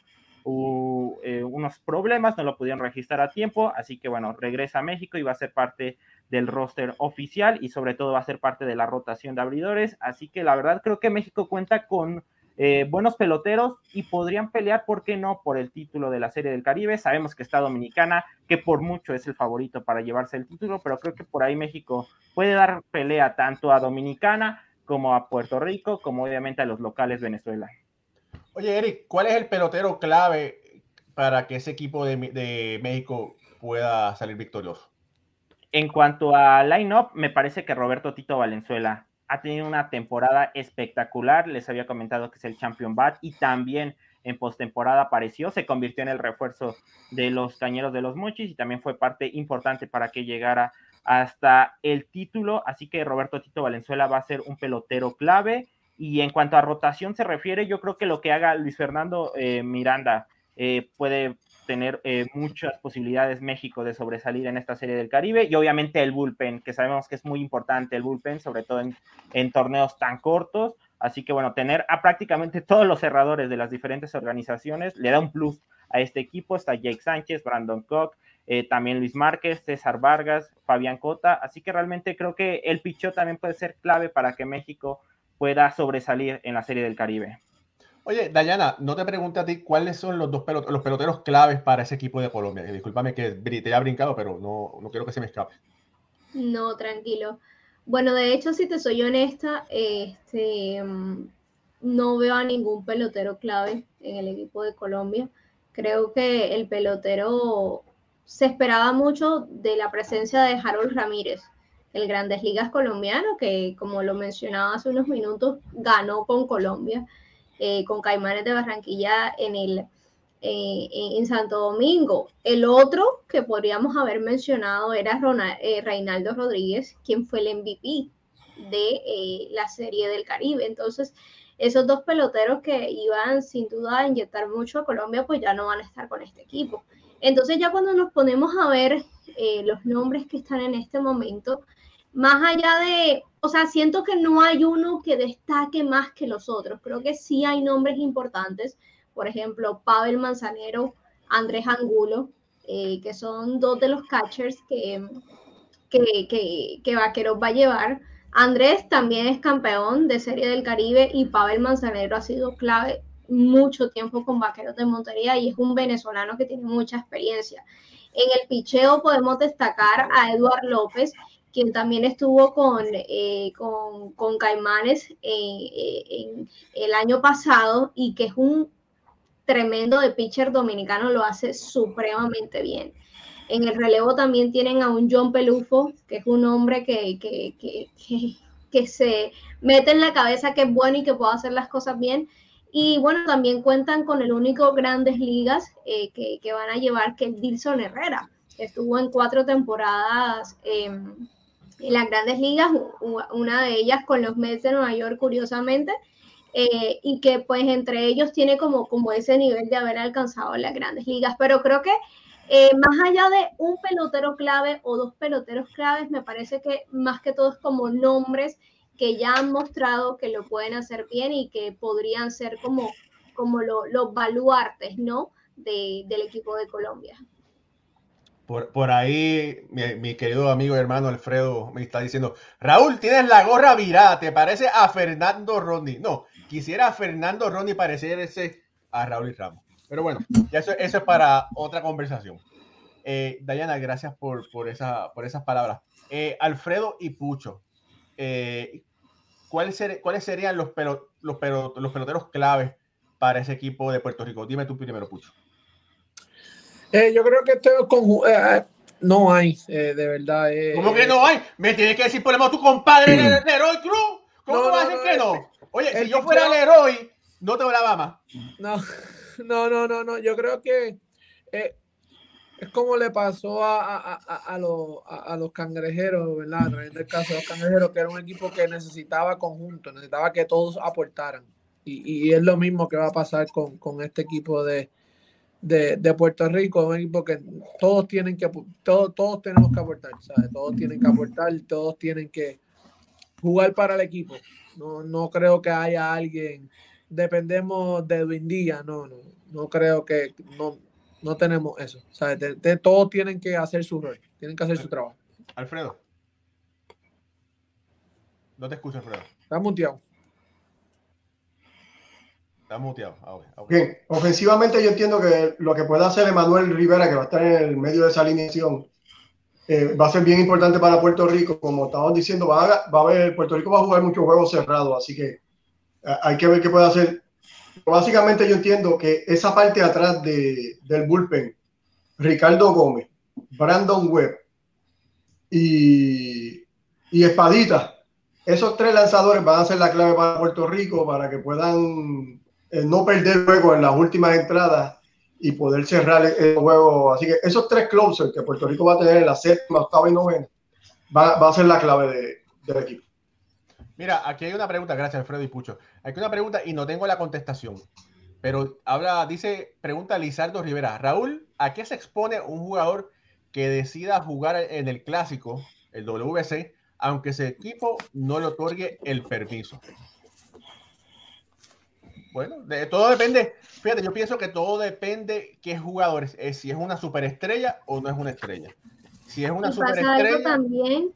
Speaker 5: eh, unos problemas, no lo pudieron registrar a tiempo, así que bueno, regresa a México y va a ser parte del roster oficial y sobre todo va a ser parte de la rotación de abridores, así que la verdad creo que México cuenta con eh, buenos peloteros y podrían pelear, ¿por qué no?, por el título de la Serie del Caribe. Sabemos que está Dominicana, que por mucho es el favorito para llevarse el título, pero creo que por ahí México puede dar pelea tanto a Dominicana como a Puerto Rico, como obviamente a los locales Venezuela.
Speaker 1: Oye, Eric, ¿cuál es el pelotero clave para que ese equipo de, México pueda salir victorioso?
Speaker 5: En cuanto a line-up, me parece que Roberto Tito Valenzuela ha tenido una temporada espectacular. Les había comentado que es el Champion Bat y también en postemporada apareció, se convirtió en el refuerzo de los Cañeros de los Mochis y también fue parte importante para que llegara hasta el título. Así que Roberto Tito Valenzuela va a ser un pelotero clave y en cuanto a rotación se refiere, yo creo que lo que haga Luis Fernando eh, Miranda eh, puede tener eh, muchas posibilidades México de sobresalir en esta serie del Caribe y obviamente el bullpen, que sabemos que es muy importante el bullpen, sobre todo en, en torneos tan cortos. Así que bueno, tener a prácticamente todos los cerradores de las diferentes organizaciones le da un plus a este equipo. Está Jake Sánchez, Brandon Koch, también Luis Márquez, César Vargas, Fabián Cota. Así que realmente creo que el pichó también puede ser clave para que México pueda sobresalir en la Serie del Caribe.
Speaker 1: Oye, Dayana, no te pregunté a ti cuáles son los dos peloteros, los peloteros claves para ese equipo de Colombia. Discúlpame que te haya brincado, pero no, no quiero que se me escape.
Speaker 2: No, tranquilo. Bueno, de hecho, si te soy honesta, este, no veo a ningún pelotero clave en el equipo de Colombia. Creo que el pelotero se esperaba mucho de la presencia de Harold Ramírez, el Grandes Ligas colombiano, que como lo mencionaba hace unos minutos, ganó con Colombia, eh, con Caimanes de Barranquilla en, el, eh, en Santo Domingo. El otro que podríamos haber mencionado era eh, Reinaldo Rodríguez, quien fue el MVP de la Serie del Caribe. Entonces, esos dos peloteros que iban sin duda a inyectar mucho a Colombia, pues ya no van a estar con este equipo. Entonces ya cuando nos ponemos a ver los nombres que están en este momento, más allá de, o sea, siento que no hay uno que destaque más que los otros. Creo que sí hay nombres importantes, por ejemplo, Pavel Manzanero, Andrés Angulo, eh, que son dos de los catchers que, que, que, Vaqueros va a llevar. Andrés también es campeón de Serie del Caribe y Pavel Manzanero ha sido clave mucho tiempo con Vaqueros de Montería y es un venezolano que tiene mucha experiencia. En el picheo podemos destacar a Eduard López, quien también estuvo con, eh, con, Caimanes eh, eh, en el año pasado y que es un tremendo de pitcher dominicano, lo hace supremamente bien. En el relevo también tienen a un John Pelufo, que es un hombre que, que, se mete en la cabeza que es bueno y que puede hacer las cosas bien. Y bueno, también cuentan con el único grandes ligas que, van a llevar, que es Dilson Herrera. Estuvo en cuatro temporadas en las grandes ligas, una de ellas con los Mets de Nueva York, curiosamente, eh, y que pues entre ellos tiene como, como ese nivel de haber alcanzado las grandes ligas. Pero creo que eh, más allá de un pelotero clave o dos peloteros claves, me parece que más que todo como nombres que ya han mostrado que lo pueden hacer bien y que podrían ser como, como los baluartes, ¿no? del equipo de Colombia.
Speaker 1: Por, por ahí, mi, mi, querido amigo y hermano Alfredo me está diciendo, Raúl, tienes la gorra virada, te parece a Fernando Rodney. No, quisiera a Fernando Rodney parecerse a Raúl y Ramos. Pero bueno, eso, eso es para otra conversación. Eh, Dayana, gracias por, por, esa, por esas palabras. Eh, Alfredo y Pucho, eh, ¿cuáles, ser, ¿cuáles, serían los, pelo, los, pelo, los peloteros claves para ese equipo de Puerto Rico? Dime tú primero, Pucho.
Speaker 4: Eh, yo creo que esto con, eh, no hay, eh, de verdad. eh,
Speaker 1: ¿Cómo que no hay? Me tienes que decir por lo menos tu compadre Leroy Cruz. ¿Cómo
Speaker 4: No,
Speaker 1: vas a decir
Speaker 4: no,
Speaker 1: que
Speaker 4: el-
Speaker 1: no? Oye, si yo fuera Leroy, no te hablaba más.
Speaker 4: No, no, no, no, no. Yo creo que eh, es como le pasó a, a, a, a los, los cangrejeros, ¿verdad? Trayendo el caso de los cangrejeros, que era un equipo que necesitaba conjunto, necesitaba que todos aportaran. Y, y es lo mismo que va a pasar con, con este equipo de, de, de Puerto Rico, un equipo que todos tienen que, todos, todos tenemos que aportar, ¿sabes? Todos tienen que aportar, todos tienen que jugar para el equipo. No, no creo que haya alguien dependemos de Edwin Díaz, no, no, no creo que, no, no tenemos eso. De- de- todos tienen que hacer su rol, tienen que hacer su trabajo.
Speaker 1: Alfredo. No te escucho, Alfredo.
Speaker 4: Está muteado.
Speaker 1: Estás muteado. Ah, ok.
Speaker 3: Bien, ofensivamente yo entiendo que lo que pueda hacer Emanuel Rivera, que va a estar en el medio de esa alineación, eh, va a ser bien importante para Puerto Rico. Como estábamos diciendo, va a, va haber, Puerto Rico va a jugar muchos juegos cerrados, así que eh, hay que ver qué puede hacer. Básicamente yo entiendo que esa parte de atrás de, del bullpen, Ricardo Gómez, Brandon Webb y, y Espadita, esos tres lanzadores van a ser la clave para Puerto Rico para que puedan eh, no perder juego en las últimas entradas y poder cerrar el, juego. Así que esos tres closers que Puerto Rico va a tener en la séptima, octava y novena va, va a ser la clave de- del equipo.
Speaker 1: Mira, aquí hay una pregunta, gracias Alfredo y Pucho. Aquí hay una pregunta y no tengo la contestación. Pero habla, dice, pregunta Lizardo Rivera. Raúl, ¿a qué se expone un jugador que decida jugar en el clásico, el WC, aunque ese equipo no le otorgue el permiso? Bueno, de, todo depende. Fíjate, yo pienso que todo depende qué jugadores es, si es una superestrella o no es una estrella. Si es una
Speaker 2: Y pasa algo
Speaker 1: superestrella.
Speaker 2: también.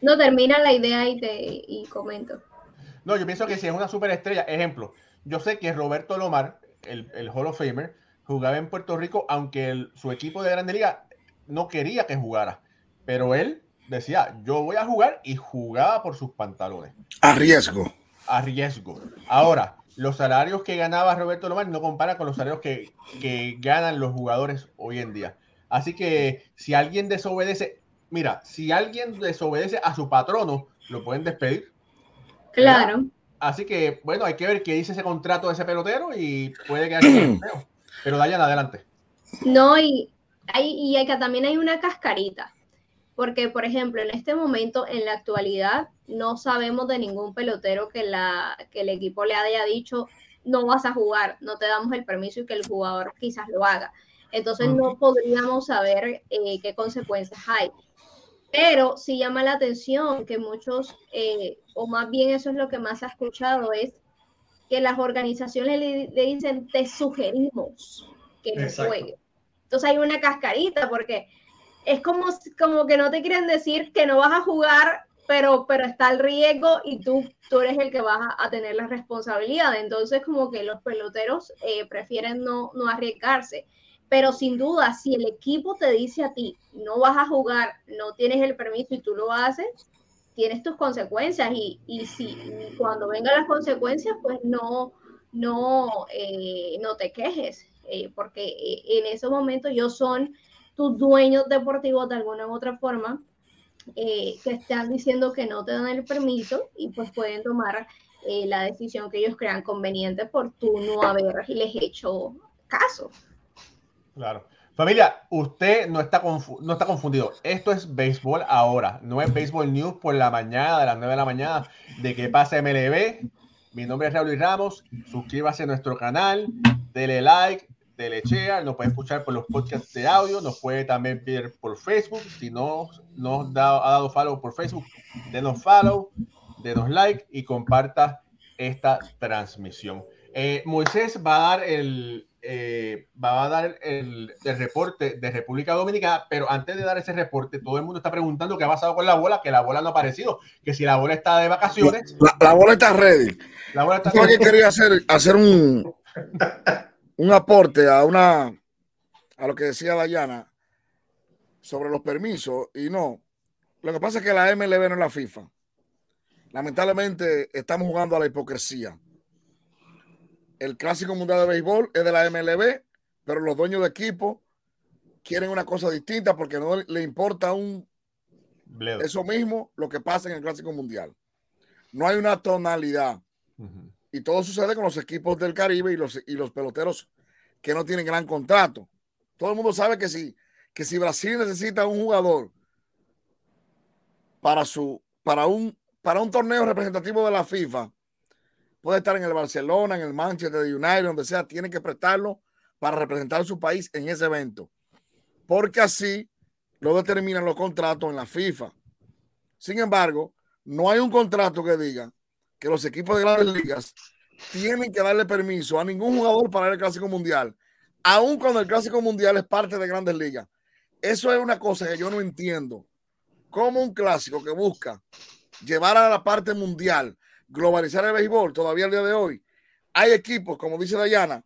Speaker 2: No termina la idea y te y comento.
Speaker 1: No, yo pienso que si es una superestrella, ejemplo, yo sé que Roberto Lomar, el, el Hall of Famer, jugaba en Puerto Rico, aunque el- su equipo de Grande Liga no quería que jugara, pero él decía, yo voy a jugar y jugaba por sus pantalones,
Speaker 7: A riesgo.
Speaker 1: A riesgo. Ahora, los salarios que ganaba Roberto Lomar no comparan con los salarios que, que ganan los jugadores hoy en día. Así que si alguien desobedece, mira, si alguien desobedece a su patrono, lo pueden despedir.
Speaker 2: Claro.
Speaker 1: Así que, bueno, hay que ver qué dice ese contrato de ese pelotero y puede quedar empleo. Pero Dayan, adelante.
Speaker 2: No, y, hay, y hay que también hay una cascarita. Porque, por ejemplo, en este momento, en la actualidad, no sabemos de ningún pelotero que, la, que el equipo le haya dicho no vas a jugar, no te damos el permiso y que el jugador quizás lo haga. Entonces no podríamos saber eh, qué consecuencias hay. Pero sí llama la atención que muchos, eh, o más bien eso es lo que más se ha escuchado, es que las organizaciones le, le dicen, te sugerimos que no
Speaker 3: Exacto.
Speaker 2: juegue. Entonces hay una cascarita porque es como, como que no te quieren decir que no vas a jugar, pero, pero está el riesgo y tú, tú eres el que vas a, tener la responsabilidad. Entonces como que los peloteros eh, prefieren no, no arriesgarse. Pero sin duda, si el equipo te dice a ti, no vas a jugar, no tienes el permiso y tú lo haces, tienes tus consecuencias y, y si cuando vengan las consecuencias, pues no, no, eh, no te quejes, eh, porque en esos momentos ellos son tus dueños deportivos de alguna u otra forma, eh, que están diciendo que no te dan el permiso y pues pueden tomar eh, la decisión que ellos crean conveniente por tú no haberles hecho caso.
Speaker 1: Claro. Familia, usted no está, no está confundido. Esto es béisbol ahora. No es béisbol news por la mañana, de las 9 de la mañana, de que pasa MLB. Mi nombre es Raúl Ramos. Suscríbase a nuestro canal, dele like, dele share. Nos puede escuchar por los podcasts de audio. Nos puede también ver por Facebook. Si no nos da- ha dado follow por Facebook, denos follow, denos like y comparta esta transmisión. Eh, Moisés va a dar el, eh, va a dar el, reporte de República Dominicana, pero antes de dar ese reporte, todo el mundo está preguntando qué ha pasado con la bola, que la bola no ha aparecido, que si la bola está de vacaciones.
Speaker 7: La, bola está ready. La bola está ready. quería hacer, hacer un, un aporte a una a lo que decía Dayana sobre los permisos y no. Lo que pasa es que la MLB no es la FIFA. Lamentablemente estamos jugando a la hipocresía el Clásico Mundial de Béisbol es de la MLB, pero los dueños de equipo quieren una cosa distinta porque no le importa un eso mismo lo que pasa en el Clásico Mundial. No hay una tonalidad. Y todo sucede con los equipos del Caribe y los, y los peloteros que no tienen gran contrato. Todo el mundo sabe que si, que si Brasil necesita un jugador para, su, para, un, para un torneo representativo de la FIFA, puede estar en el Barcelona, en el Manchester United, donde sea, tiene que prestarlo para representar a su país en ese evento. Porque así lo determinan los contratos en la FIFA. Sin embargo, no hay un contrato que diga que los equipos de grandes ligas tienen que darle permiso a ningún jugador para el Clásico Mundial, aun cuando el Clásico Mundial es parte de grandes ligas. Eso es una cosa que yo no entiendo. Como un clásico que busca llevar a la parte mundial globalizar el béisbol todavía al día de hoy, hay equipos, como dice Dayana,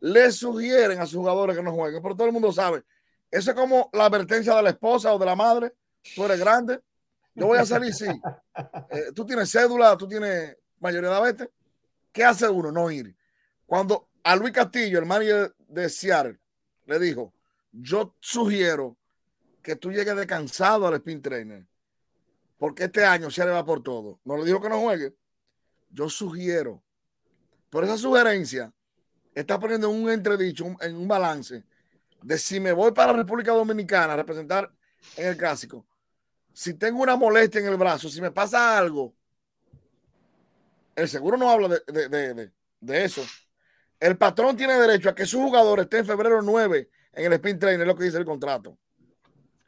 Speaker 7: le sugieren a sus jugadores que no jueguen, pero todo el mundo sabe. Eso es como la advertencia de la esposa o de la madre. Tú eres grande, yo voy a salir, sí. Eh, tú tienes cédula, tú tienes mayoría de edad, ¿Qué hace uno? No ir. Cuando a Luis Castillo, el manager de Seattle, le dijo, yo sugiero que tú llegues descansado al spin trainer, porque este año le va por todo. No le dijo que no juegue, yo sugiero, por esa sugerencia, está poniendo un entredicho, en un balance, de si me voy para la República Dominicana a representar en el clásico, si tengo una molestia en el brazo, si me pasa algo, el seguro no habla de, de eso. El patrón tiene derecho a que su jugador esté en febrero 9 en el spin trainer, es lo que dice el contrato.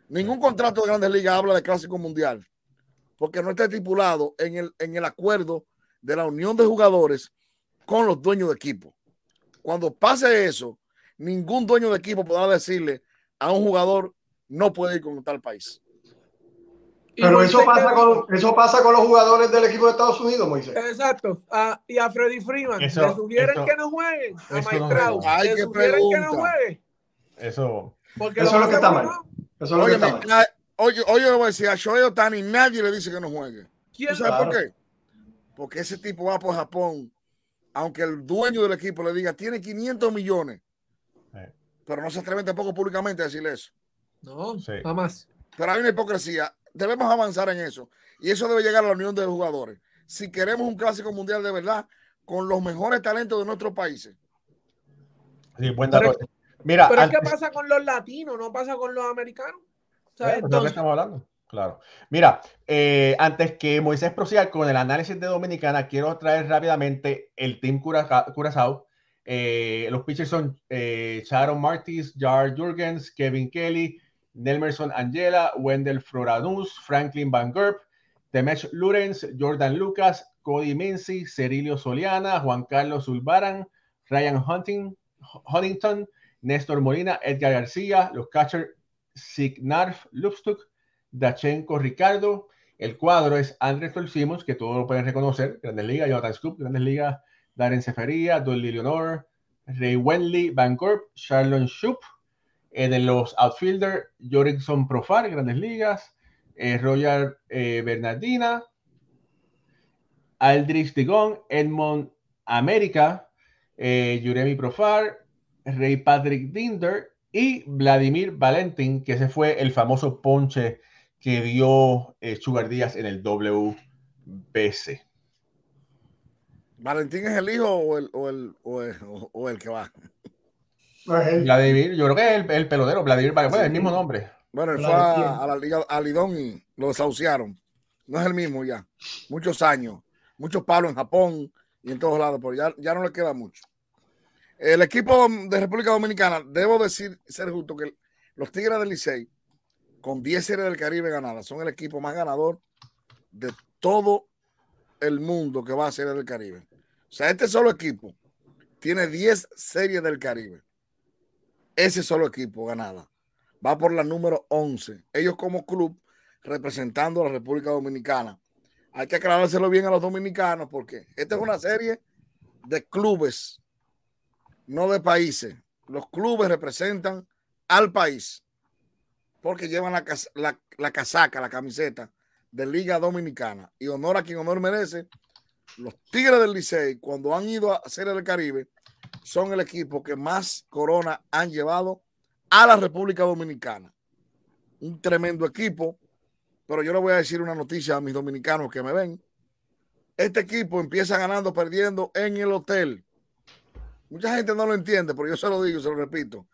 Speaker 7: Ningún contrato de grandes ligas habla de clásico mundial, porque no está estipulado en el, en el acuerdo de la unión de jugadores con los dueños de equipo. Cuando pase eso, ningún dueño de equipo podrá decirle a un jugador no puede ir con tal país.
Speaker 3: Pero eso pasa, con, eso pasa con los jugadores del equipo de Estados Unidos, Moisés.
Speaker 4: Exacto. Ah, y a Freddy Freeman. le sugieren que no jueguen. A Mike Trout. le sugieren que no juegue.
Speaker 1: Eso.
Speaker 3: Porque eso es lo que está mal. Eso es lo que está mal.
Speaker 7: Oye, oye, voy a decir, a Shohei Otani nadie le dice que no juegue. ¿Quién? sabe por qué? porque ese tipo va por Japón, aunque el dueño del equipo le diga, tiene 500 millones, pero no se atreve tampoco públicamente a decirle eso.
Speaker 4: No, sí. más.
Speaker 7: Pero hay una hipocresía. Debemos avanzar en eso. Y eso debe llegar a la unión de jugadores. Si queremos un clásico mundial de verdad, con los mejores talentos de nuestros países.
Speaker 1: Sí, buen dato. Mira,
Speaker 4: pero ¿qué pasa con los latinos? ¿No pasa con los americanos?
Speaker 1: ¿Sabes? Entonces... estamos hablando? Claro. Mira, eh, antes que Moisés prosiga con el análisis de Dominicana, quiero traer rápidamente el Team Curazao. Eh, los pitchers son eh, Sharon Martis, Jar Jurgens, Kevin Kelly, Nelmerson Angela, Wendell Floranus, Franklin Van Gerp, Temech Lurens, Jordan Lucas, Cody Mincy, Cerilio Soliana, Juan Carlos Zulbaran, Ryan Hunting, Huntington, Néstor Molina, Edgar García, los catchers Signarf Lupstuk, Dachenko Ricardo. El cuadro es Andrés Tolsimos, que todos lo pueden reconocer. Grandes Ligas, Jonathan Scoop, Grandes Ligas, Darren Sefería, Dolly Leonor, Ray Wenley, Van Gorp, Charlon Schupp. Eh, de los outfielder, Jorgensen Profar, Grandes Ligas, eh, Roger eh, Bernardina, Aldrich Digon, Edmond América, Juremi Profar, Ray Patrick Dinder y Vladimir Valentin, que ese fue el famoso ponche que dio eh, Sugar Díaz en el WBC.
Speaker 7: ¿Valentín es el hijo o el, o el, o el, que va?
Speaker 1: Vladimir, yo creo que es el, pelotero, Vladimir, bueno, el mismo nombre.
Speaker 7: Bueno, él fue a, la liga a Lidón y lo desahuciaron. No es el mismo ya. Muchos años, muchos palos en Japón y en todos lados, pero ya, ya no le queda mucho. El equipo de República Dominicana, debo decir, ser justo, que los Tigres del Licey con 10 series del Caribe ganadas. Son el equipo más ganador de todo el mundo que va a ser del Caribe. O sea, este solo equipo tiene 10 series del Caribe. Ese solo equipo ganada. Va por la número 11. Ellos como club representando a la República Dominicana. Hay que aclarárselo bien a los dominicanos porque esta es una serie de clubes, no de países. Los clubes representan al país porque llevan la, la, la casaca, la camiseta de Liga Dominicana. Y honor a quien honor merece, los Tigres del Licey, cuando han ido a hacer el Caribe, son el equipo que más corona han llevado a la República Dominicana. Un tremendo equipo, pero yo le voy a decir una noticia a mis dominicanos que me ven. Este equipo empieza ganando, perdiendo en el hotel. Mucha gente no lo entiende, pero yo se lo digo, se lo repito.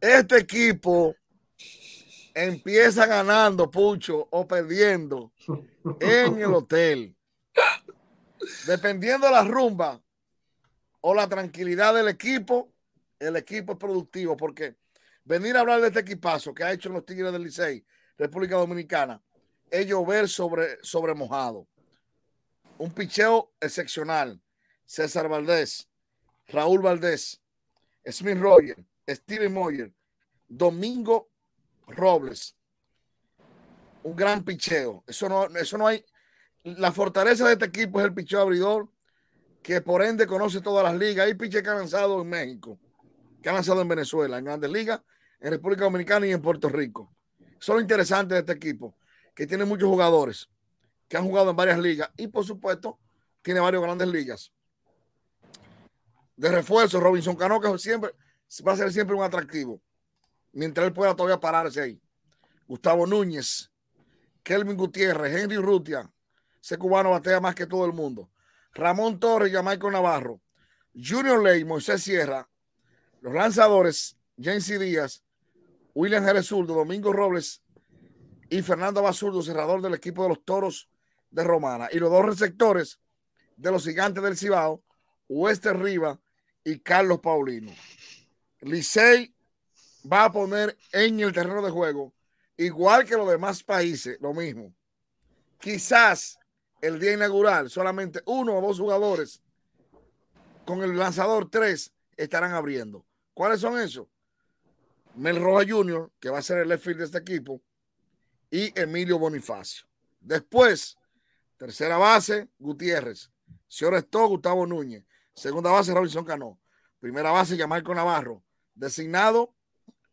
Speaker 7: Este equipo empieza ganando, Pucho, o perdiendo en el hotel. Dependiendo de la rumba o la tranquilidad del equipo, el equipo es productivo, porque venir a hablar de este equipazo que ha hecho los Tigres del Licey, República Dominicana, es llover sobre, sobre mojado. Un picheo excepcional. César Valdés, Raúl Valdés, Smith Roger, Steven Moyer, Domingo Robles. Un gran picheo. Eso no, eso no hay. La fortaleza de este equipo es el picheo abridor, que por ende conoce todas las ligas. Hay piches que han lanzado en México, que han lanzado en Venezuela, en Grandes Ligas, en República Dominicana y en Puerto Rico. Eso es lo interesante de este equipo, que tiene muchos jugadores que han jugado en varias ligas y, por supuesto, tiene varias grandes ligas. De refuerzo, Robinson Cano, que siempre va a ser siempre un atractivo mientras él pueda todavía pararse ahí. Gustavo Núñez, Kelvin Gutiérrez, Henry Rutia, ese cubano batea más que todo el mundo. Ramón Torres, Jamaico Navarro, Junior Ley, Moisés Sierra, los lanzadores, Jensi Díaz, William Jerez Domingo Robles y Fernando Basurdo, cerrador del equipo de los Toros de Romana. Y los dos receptores de los gigantes del Cibao, Wester Riva y Carlos Paulino. Licey va a poner en el terreno de juego, igual que los demás países, lo mismo. Quizás el día inaugural solamente uno o dos jugadores con el lanzador 3 estarán abriendo. ¿Cuáles son esos? Mel Roja Jr., que va a ser el left field de este equipo, y Emilio Bonifacio. Después, tercera base, Gutiérrez. Señor Esto, Gustavo Núñez. Segunda base, Robinson Cano. Primera base, Yamarco Navarro. Designado,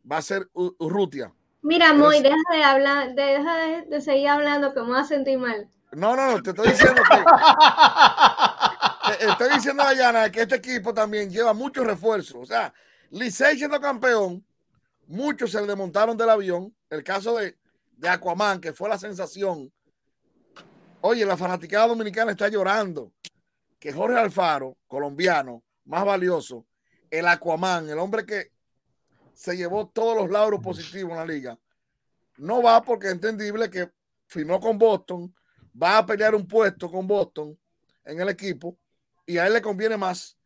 Speaker 7: va a ser Urrutia.
Speaker 2: Mira, Moy, deja de hablar, deja de, seguir hablando que me voy a sentir mal.
Speaker 7: No, no, no, te estoy diciendo que. estoy diciendo Dayana que este equipo también lleva muchos refuerzos. O sea, Licey siendo campeón, muchos se le desmontaron del avión. El caso de, de Aquaman, que fue la sensación. Oye, la fanaticada dominicana está llorando que Jorge Alfaro, colombiano, más valioso, el Aquaman, el hombre que se llevó todos los lauros positivos en la liga. No va porque es entendible que firmó con Boston, va a pelear un puesto con Boston en el equipo y a él le conviene más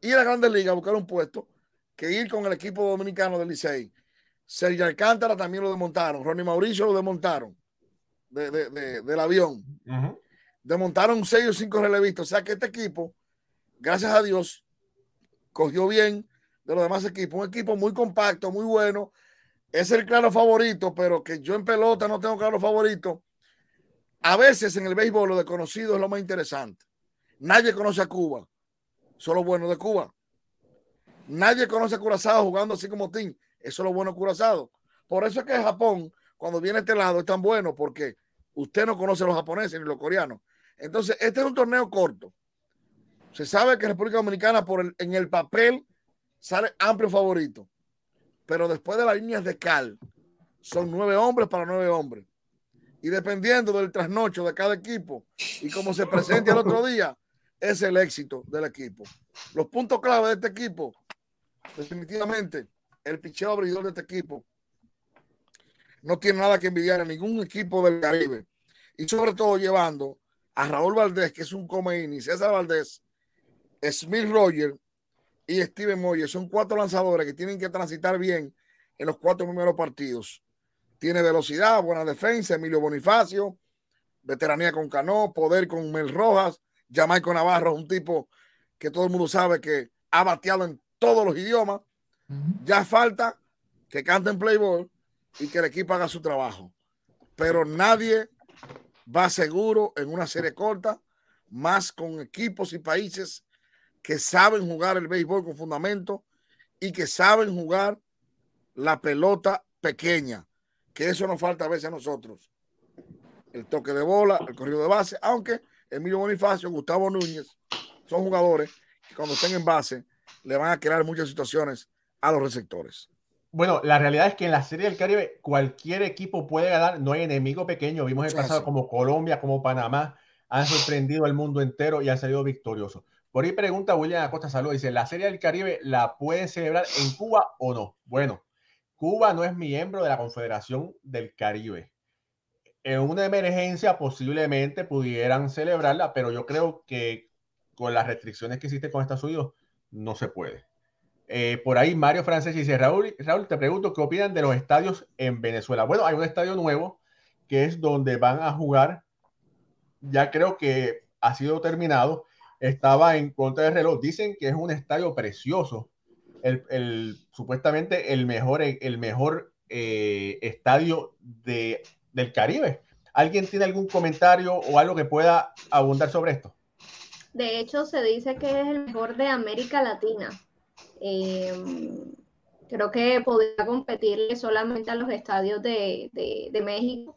Speaker 7: ir a la Grandes Ligas a buscar un puesto que ir con el equipo dominicano del Licey. Sergio Alcántara también lo desmontaron, Ronnie Mauricio lo desmontaron del avión. Desmontaron seis o cinco relevistas. O sea que este equipo, gracias a Dios, cogió bien de los demás equipos. Un equipo muy compacto, muy bueno. Es el claro favorito, pero que yo en pelota no tengo claro favorito. A veces en el béisbol lo desconocido es lo más interesante. Nadie conoce a Cuba, solo bueno de Cuba. Nadie conoce a Curazao jugando así como Team. Eso es lo bueno de Curazao. Por eso es que Japón, cuando viene a este lado, es tan bueno, porque usted no conoce a los japoneses ni los coreanos. Entonces, este es un torneo corto. Se sabe que República Dominicana, en el papel, sale amplio favorito. Pero después de las líneas de cal, son nueve hombres para nueve hombres. Y dependiendo del trasnocho de cada equipo y cómo se presente el otro día, es el éxito del equipo. Los puntos clave de este equipo, definitivamente, el picheo abridor de este equipo no tiene nada que envidiar a ningún equipo del Caribe. Y sobre todo llevando a Raúl Valdés, que es un Comeini, César Valdés, Smith Roger y Steven Moyer son cuatro lanzadores que tienen que transitar bien en los cuatro primeros partidos. Tiene velocidad, buena defensa, Emilio Bonifacio, veteranía con Cano, poder con Mel Rojas, Jamaico Navarro, un tipo que todo el mundo sabe que ha bateado en todos los idiomas. Ya falta que canten Playboy y que el equipo haga su trabajo. Pero nadie va seguro en una serie corta, más con equipos y países que saben jugar el béisbol con fundamento y que saben jugar la pelota pequeña, que eso nos falta a veces a nosotros. El toque de bola, el corrido de base, aunque Emilio Bonifacio, Gustavo Núñez son jugadores que cuando estén en base le van a crear muchas situaciones a los receptores.
Speaker 1: Bueno, la realidad es que en la Serie del Caribe cualquier equipo puede ganar, no hay enemigo pequeño. Vimos el pasado como Colombia, como Panamá, han sorprendido al mundo entero y han salido victoriosos. Por ahí pregunta William Acosta Salud, dice, ¿la Serie del Caribe la pueden celebrar en Cuba o no? Bueno, Cuba no es miembro de la Confederación del Caribe. En una emergencia posiblemente pudieran celebrarla, pero yo creo que con las restricciones que existen con Estados Unidos no se puede. Eh, por ahí Mario Francés dice, Raúl, Raúl, te pregunto, ¿qué opinan de los estadios en Venezuela? Bueno, hay un estadio nuevo que es donde van a jugar, ya creo que ha sido terminado, estaba en contra del reloj, dicen que es un estadio precioso, el, supuestamente el mejor, el mejor eh, estadio de, del Caribe. ¿Alguien tiene algún comentario o algo que pueda abundar sobre esto?
Speaker 2: De hecho, se dice que es el mejor de América Latina. Em, creo que podría competirle solamente a los estadios de, México,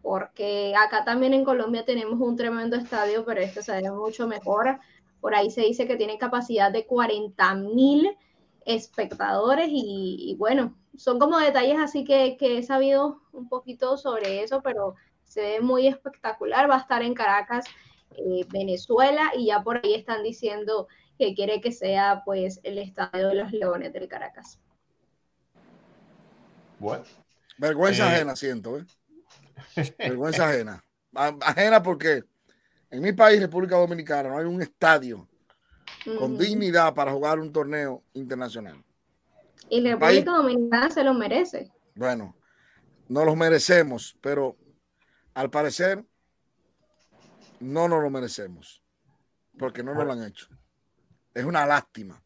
Speaker 2: porque acá también en Colombia tenemos un tremendo estadio, pero este se ve mucho mejor. Por ahí se dice que tiene capacidad de 40 mil espectadores y, bueno, son como detalles así que, que he sabido un poquito sobre eso, pero se ve muy espectacular. Va a estar en Caracas, eh, Venezuela, y ya por ahí están diciendo que quiere que sea pues el estadio de los Leones del Caracas.
Speaker 7: Bueno. Vergüenza eh, ajena, siento, ¿eh? Vergüenza ajena. Ajena porque en mi país, República Dominicana, no hay un estadio con dignidad para jugar un torneo internacional.
Speaker 2: Y República Dominicana se lo merece.
Speaker 7: Bueno, no los merecemos, pero al parecer no nos lo merecemos porque no nos lo han hecho. Es una lástima.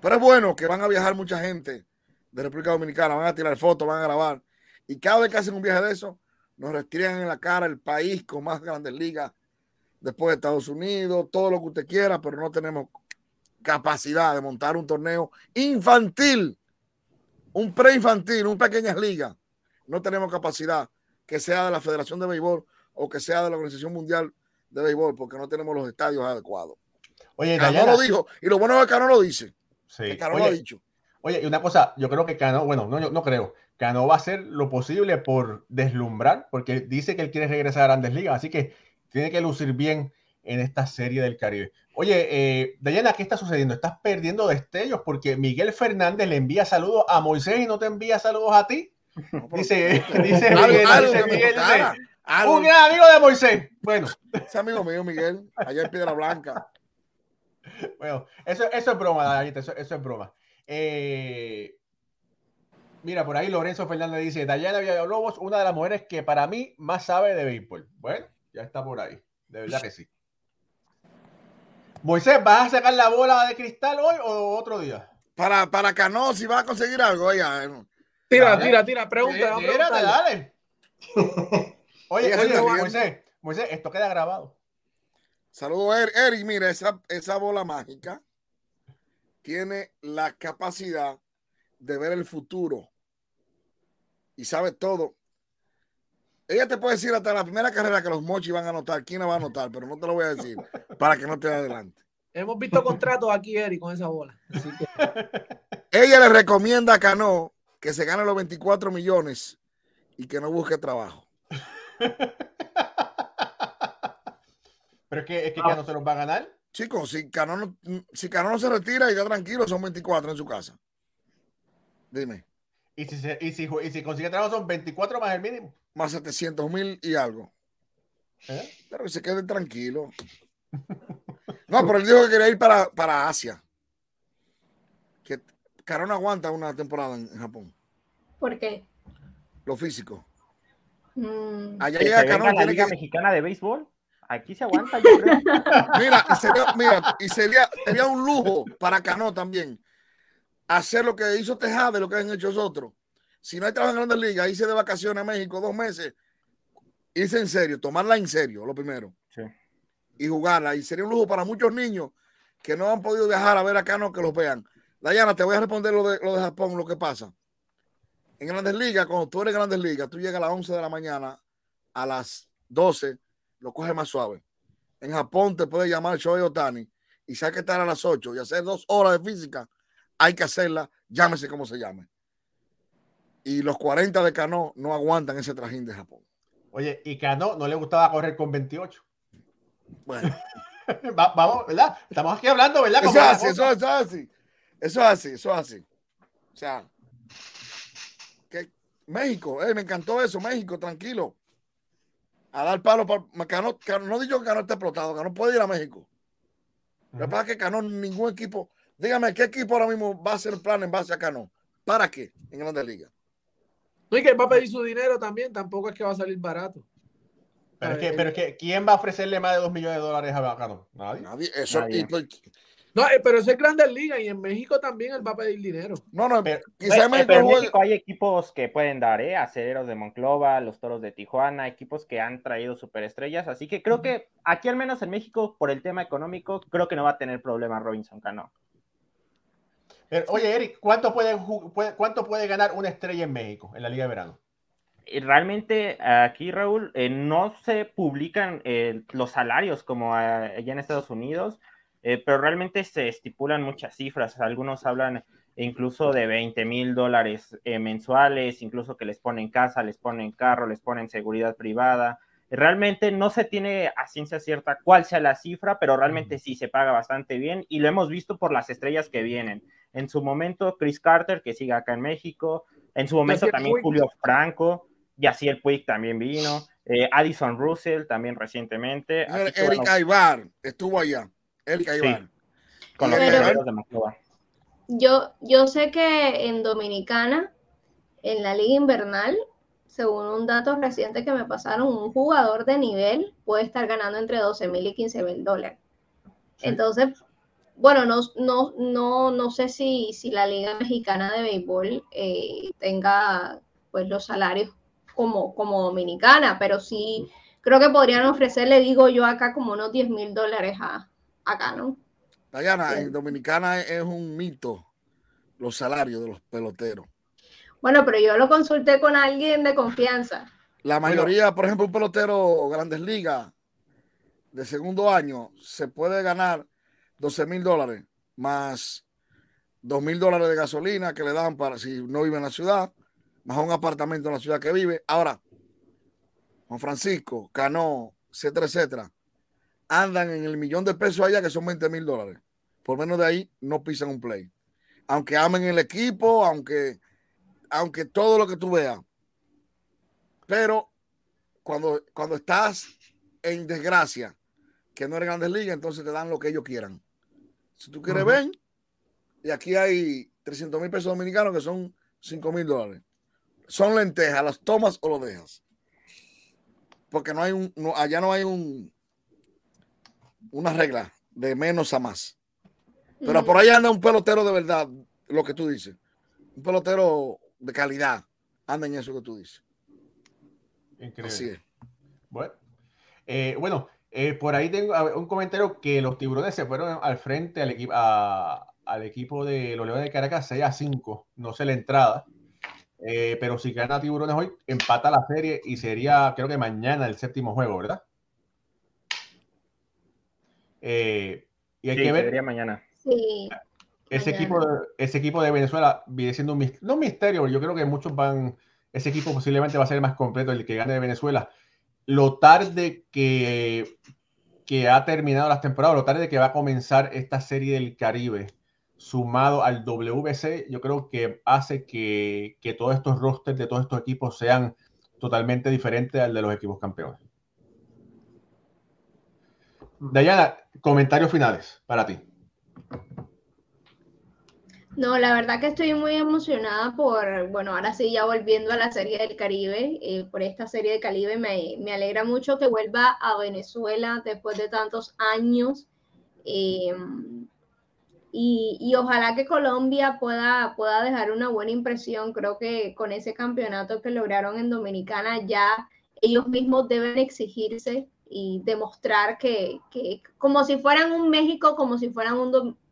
Speaker 7: Pero es bueno que van a viajar mucha gente de República Dominicana, van a tirar fotos, van a grabar. Y cada vez que hacen un viaje de eso, nos restringen en la cara el país con más grandes ligas después de Estados Unidos, todo lo que usted quiera, pero no tenemos capacidad de montar un torneo infantil, un preinfantil, un pequeñas ligas. No tenemos capacidad que sea de la Federación de Béisbol o que sea de la Organización Mundial de Béisbol, porque no tenemos los estadios adecuados. Oye, Cano lo dijo, y lo bueno es que Cano lo dice. Sí. Cano lo ha dicho.
Speaker 1: Oye, y una cosa, yo creo que Cano, bueno, no, yo no creo, Cano va a hacer lo posible por deslumbrar, porque dice que él quiere regresar a Grandes Ligas, así que tiene que lucir bien en esta serie del Caribe. Oye, eh, Dayana, ¿qué está sucediendo? Estás perdiendo destellos porque Miguel Fernández le envía saludos a Moisés y no te envía saludos a ti. dice, dice Miguel, dice Miguel, un gran amigo de Moisés. Bueno.
Speaker 7: Ese amigo mío, Miguel, allá en Piedra Blanca.
Speaker 1: Bueno, eso, eso es broma, eso, eso es broma. Eh, mira, por ahí Lorenzo Fernández dice, Dayana Villalobos, una de las mujeres que para mí más sabe de béisbol. Bueno, ya está por ahí, de verdad que sí. Moisés, ¿vas a sacar la bola de cristal hoy o otro día?
Speaker 7: Para, para Cano, si vas a conseguir algo,
Speaker 4: ya. Tira, tira, tira, pregunta.
Speaker 1: Tírate, dale. oye, oye, Moisés, Moisés, esto queda grabado.
Speaker 7: Saludos, Eric. Eric, mira, esa, esa bola mágica tiene la capacidad de ver el futuro y sabe todo. Ella te puede decir hasta la primera carrera que los mochis van a anotar, quién la va a anotar, pero no te lo voy a decir para que no te adelante.
Speaker 4: Hemos visto contratos aquí, Eric, con esa bola.
Speaker 7: Ella le recomienda a Cano que se gane los 24 millones y que no busque trabajo.
Speaker 1: Pero es que, es que ah. Cano se los va a ganar.
Speaker 7: Chicos, si Cano, no, si Cano no se retira y está tranquilo, son 24 en su casa. Dime.
Speaker 1: ¿Y si, y si, y si consigue trabajo son 24 más el mínimo?
Speaker 7: Más 700 mil y algo. ¿Eh? Pero que se quede tranquilo. No, pero él dijo que quería ir para, para Asia. Que Cano no aguanta una temporada en, Japón.
Speaker 2: ¿Por qué?
Speaker 7: Lo físico.
Speaker 5: Mm. Allá llega Cano. la Liga Mexicana de Béisbol? Aquí se aguanta, yo creo.
Speaker 7: Mira, y sería, mira, y sería, sería un lujo para Cano también hacer lo que hizo Tejada, lo que han hecho otros. Si no hay trabajo en grandes ligas, irse de vacaciones a México dos meses, irse en serio, tomarla en serio, lo primero.
Speaker 5: Sí.
Speaker 7: Y jugarla. Y sería un lujo para muchos niños que no han podido viajar a ver acá, no que los vean. Dayana, te voy a responder lo de, lo de Japón, lo que pasa. En grandes ligas, cuando tú eres grandes ligas, tú llegas a las 11 de la mañana, a las 12, lo coges más suave. En Japón te puede llamar Shohei Otani y si hay que estar a las 8 y hacer dos horas de física, hay que hacerla, llámese como se llame. Y los 40 de Cano no aguantan ese trajín de Japón.
Speaker 1: Oye, y Cano no le gustaba correr con 28.
Speaker 7: Bueno,
Speaker 1: Va- vamos, ¿verdad? Estamos aquí hablando, ¿verdad?
Speaker 7: eso es así, eso, es así. Eso es así, eso es así. O sea, que México, eh, me encantó eso, México, tranquilo. A dar palo para Cano, Cano- no digo que Cano esté explotado, Cano puede ir a México. Lo que pasa es que Cano, ningún equipo, dígame, ¿qué equipo ahora mismo va a hacer el plan en base a Cano? ¿Para qué? En Grandes Ligas.
Speaker 4: No, y que él va a pedir su dinero también, tampoco es que va a salir barato.
Speaker 1: Pero es, que, pero es que, ¿quién va a ofrecerle más de 2 millones de dólares a Cano? Nadie.
Speaker 7: Nadie, eso,
Speaker 5: Nadie.
Speaker 7: y, pues,
Speaker 4: No, eh, pero eso es Grandes Ligas y en México también él va a pedir dinero.
Speaker 7: no, no,
Speaker 1: Pero-
Speaker 7: quizá
Speaker 5: Pero,
Speaker 7: México
Speaker 5: pero en México hay equipos que pueden dar, ¿eh? Acereros de Monclova, los Toros de Tijuana, equipos que han traído superestrellas. Así que creo que aquí, al menos en México, por el tema económico, creo que no va a tener problema Robinson Cano.
Speaker 1: Pero, oye, Eric, ¿cuánto puede, ¿cuánto puede ganar una estrella en México, en la Liga de Verano?
Speaker 5: Y realmente aquí, Raúl, eh, no se publican eh, los salarios como ah, allá en Estados Unidos, eh, pero realmente se estipulan muchas cifras. Algunos hablan incluso de 20 mil dólares eh, mensuales, incluso que les ponen casa, les ponen carro, les ponen seguridad privada. Realmente no se tiene a ciencia cierta cuál sea la cifra, pero realmente sí se paga bastante bien y lo hemos visto por las estrellas que vienen. En su momento, Chris Carter, que sigue acá en México, en su momento también
Speaker 4: Puig.
Speaker 5: Julio Franco, Yaciel Puig también vino, eh, Addison Russell también recientemente. Así que,
Speaker 7: Eric
Speaker 5: bueno,
Speaker 7: Aybar estuvo allá. Eric Aybar.
Speaker 5: con los
Speaker 7: Pero-
Speaker 5: Guerreros de Monclova.
Speaker 2: Yo, yo sé que en Dominicana, en la liga invernal, según un dato reciente que me pasaron, un jugador de nivel puede estar ganando entre 12 mil y 15 mil dólares. Entonces, bueno, no, no, no, no sé si, si la liga mexicana de béisbol eh, tenga pues los salarios como, como dominicana, pero sí creo que podrían ofrecerle, digo yo acá, como unos 10 mil dólares a, acá, ¿no?
Speaker 7: Dayana,
Speaker 2: Sí.
Speaker 7: en Dominicana es, es un mito los salarios de los peloteros.
Speaker 2: Bueno, pero yo lo consulté con alguien de confianza.
Speaker 7: La mayoría, por ejemplo, un pelotero Grandes Ligas de segundo año se puede ganar 12 mil dólares más 2 mil dólares de gasolina que le dan para si no vive en la ciudad, más un apartamento en la ciudad que vive. Ahora, Juan Francisco, Cano, etcétera, etcétera, andan en el millón de pesos allá que son 20 mil dólares. Por menos de ahí no pisan un play. Aunque amen el equipo, aunque, aunque todo lo que tú veas. Pero cuando, cuando estás en desgracia, que no eres grandes ligas, entonces te dan lo que ellos quieran. Si tú quieres,
Speaker 3: Ujú.
Speaker 7: ven. Y aquí hay 300 mil pesos dominicanos que son 5 mil dólares. Son lentejas, las tomas o lo dejas. Porque no hay un, no, allá no hay un, una regla de menos a más. Pero por ahí anda un pelotero de verdad, lo que tú dices. Un pelotero de calidad. Anda en eso que tú dices.
Speaker 1: Increíble.
Speaker 7: Así es.
Speaker 1: Bueno, eh, bueno eh, por ahí tengo un comentario que los tiburones se fueron al frente al, equipo al equipo de los Leones de Caracas 6 a 5. No sé la entrada. Eh, pero si gana Tiburones hoy, empata la serie y sería, creo que mañana, el séptimo juego, ¿verdad? Eh, y hay
Speaker 5: Sí,
Speaker 1: que ver.
Speaker 5: vería mañana.
Speaker 2: Sí,
Speaker 1: Ese
Speaker 2: Mañana.
Speaker 1: equipo, de- ese equipo de Venezuela viene siendo un no un misterio, pero yo creo que muchos van, ese equipo posiblemente va a ser el más completo, el que gane de Venezuela. Lo tarde que, que ha terminado las temporadas, lo tarde que va a comenzar esta serie del Caribe, sumado al WBC, yo creo que hace que, que todos estos rosters de todos estos equipos sean totalmente diferentes al de los equipos campeones. Dayana, comentarios finales para ti.
Speaker 2: No, la verdad que estoy muy emocionada por, bueno, ahora sí, ya volviendo a la Serie del Caribe, eh, por esta Serie del Caribe, me, me alegra mucho que vuelva a Venezuela después de tantos años. Eh, y, ojalá que Colombia pueda, pueda dejar una buena impresión. Creo que con ese campeonato que lograron en Dominicana ya ellos mismos deben exigirse y demostrar que, como si fueran un México, como si fueran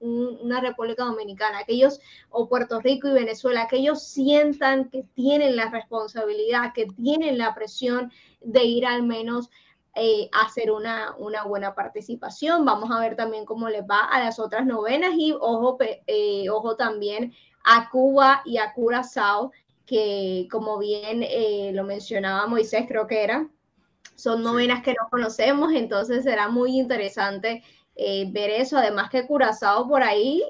Speaker 2: una República Dominicana, que ellos, o Puerto Rico y Venezuela, que ellos sientan que tienen la responsabilidad, que tienen la presión de ir al menos eh, hacer una, una, buena participación. Vamos a ver también cómo les va a las otras novenas y ojo, eh, ojo también a Cuba y a Curazao, que como bien eh, lo mencionaba Moisés, creo que era, son novenas que no conocemos, entonces será muy interesante ver eso. Además que Curazao por ahí,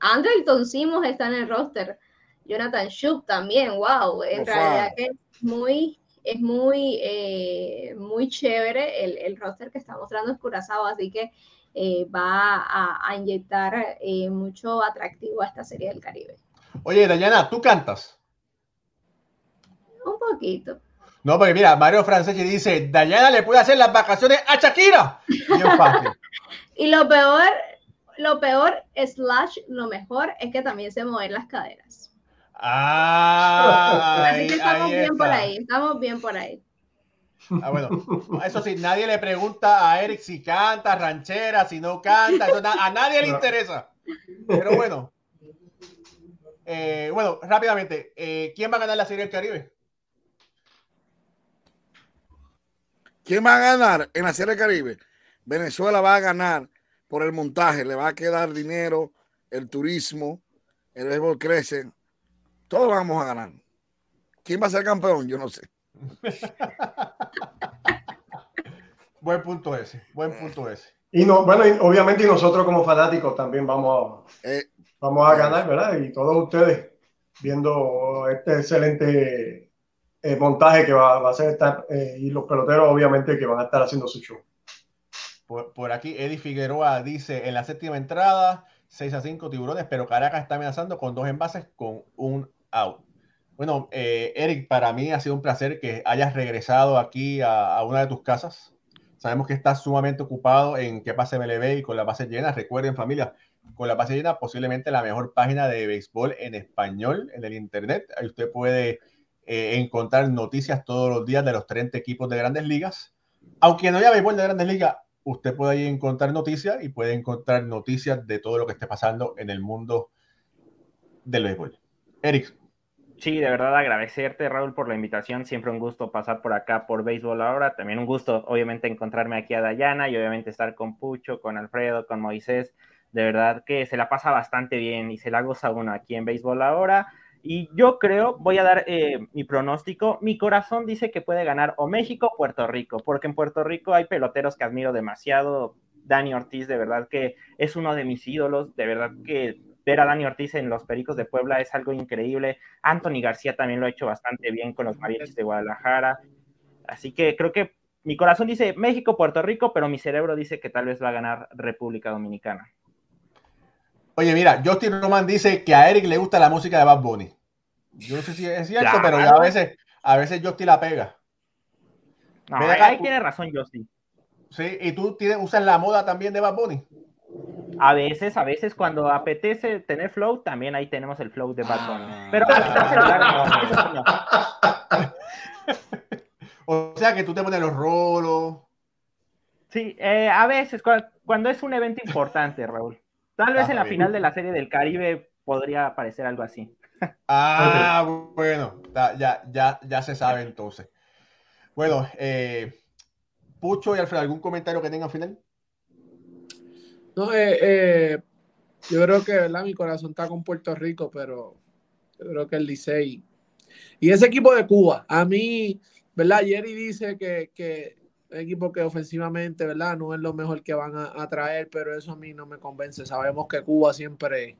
Speaker 2: Andrelton Simos está en el roster. Jonathan Shuk también, wow, en realidad que es muy, es muy, eh, muy chévere el, el, roster que está mostrando Curazao, así que eh, va a, inyectar eh, mucho atractivo a esta serie del Caribe.
Speaker 1: Oye, Dayana, ¿tú cantas?
Speaker 2: Un poquito.
Speaker 1: No, porque mira, Mario Franceschi dice, Dayana le puede hacer las vacaciones a Shakira. Bien fácil.
Speaker 2: y lo peor, lo peor, slash, lo mejor, es que también se mueven las caderas.
Speaker 1: Ah,
Speaker 2: Así que estamos bien por ahí, estamos bien por ahí.
Speaker 1: Ah, bueno, eso sí, nadie le pregunta a Eric si canta ranchera, si no canta, a nadie le interesa. Pero bueno, eh, bueno, rápidamente, eh, ¿quién va a ganar la Serie del Caribe?
Speaker 7: ¿Quién va a ganar en la Serie del Caribe? Venezuela va a ganar por el montaje, le va a quedar dinero, el turismo, el béisbol crece, todos vamos a ganar. ¿Quién va a ser campeón? Yo no sé.
Speaker 1: buen punto ese, buen punto ese.
Speaker 3: Y no, bueno, obviamente nosotros como fanáticos también vamos, eh, vamos a ganar, ¿verdad? Y todos ustedes viendo este excelente eh, montaje que va, a hacer esta, eh, y los peloteros obviamente que van a estar haciendo su show.
Speaker 1: Por, por, aquí, Eddie Figueroa dice, en la séptima entrada, 6 a 5 tiburones, pero Caracas está amenazando con dos envases con un out. Bueno, eh, Eric, para mí ha sido un placer que hayas regresado aquí a, una de tus casas. Sabemos que estás sumamente ocupado en que pase MLB y con la base llena. Recuerden, familia, con la base llena, posiblemente la mejor página de béisbol en español en el Internet. Ahí usted puede eh, encontrar noticias todos los días de los 30 equipos de grandes ligas. Aunque no haya béisbol de grandes ligas, usted puede ahí encontrar noticias y puede encontrar noticias de todo lo que esté pasando en el mundo del béisbol. Eric,
Speaker 5: Sí, de verdad agradecerte, Raúl, por la invitación. Siempre un gusto pasar por acá por Béisbol ahora. También un gusto, obviamente, encontrarme aquí a Dayana y obviamente estar con Pucho, con Alfredo, con Moisés. De verdad que se la pasa bastante bien y se la goza uno aquí en Béisbol ahora. Y yo creo, voy a dar eh, mi pronóstico. Mi corazón dice que puede ganar o México o Puerto Rico, porque en Puerto Rico hay peloteros que admiro demasiado. Dani Ortiz, de verdad que es uno de mis ídolos, de verdad que ver a Dani Ortiz en los Pericos de Puebla es algo increíble. Anthony García también lo ha hecho bastante bien con los Mariachis de Guadalajara. Así que creo que mi corazón dice México, Puerto Rico, pero mi cerebro dice que tal vez va a ganar República Dominicana.
Speaker 1: Oye, mira, Justin Roman dice que a Eric le gusta la música de Bad Bunny. Yo no sé si es cierto, pero ya a veces, a veces Justin la pega.
Speaker 5: No, ahí, tiene razón Justin.
Speaker 1: Sí, y tú tienes, usas la moda también de Bad Bunny.
Speaker 5: A veces, a veces cuando apetece tener flow, también ahí tenemos el flow de Bad Bunny. Ah. Pero
Speaker 1: O sea que tú te pones los rolos.
Speaker 5: Sí, eh, a veces, cuando es un evento importante, Raúl. Tal vez en la final de la Serie del Caribe podría aparecer algo así.
Speaker 1: Ah, bueno, ya, ya, ya se sabe entonces. Bueno, eh, Pucho y Alfredo, ¿algún comentario que tengan final?
Speaker 4: No, eh, eh, yo creo que ¿verdad? mi corazón está con Puerto Rico, pero yo creo que el Licey. Y ese equipo de Cuba, a mí, ¿verdad? Jerry dice que, que equipo que ofensivamente, ¿verdad? No es lo mejor que van a, traer, pero eso a mí no me convence. Sabemos que Cuba siempre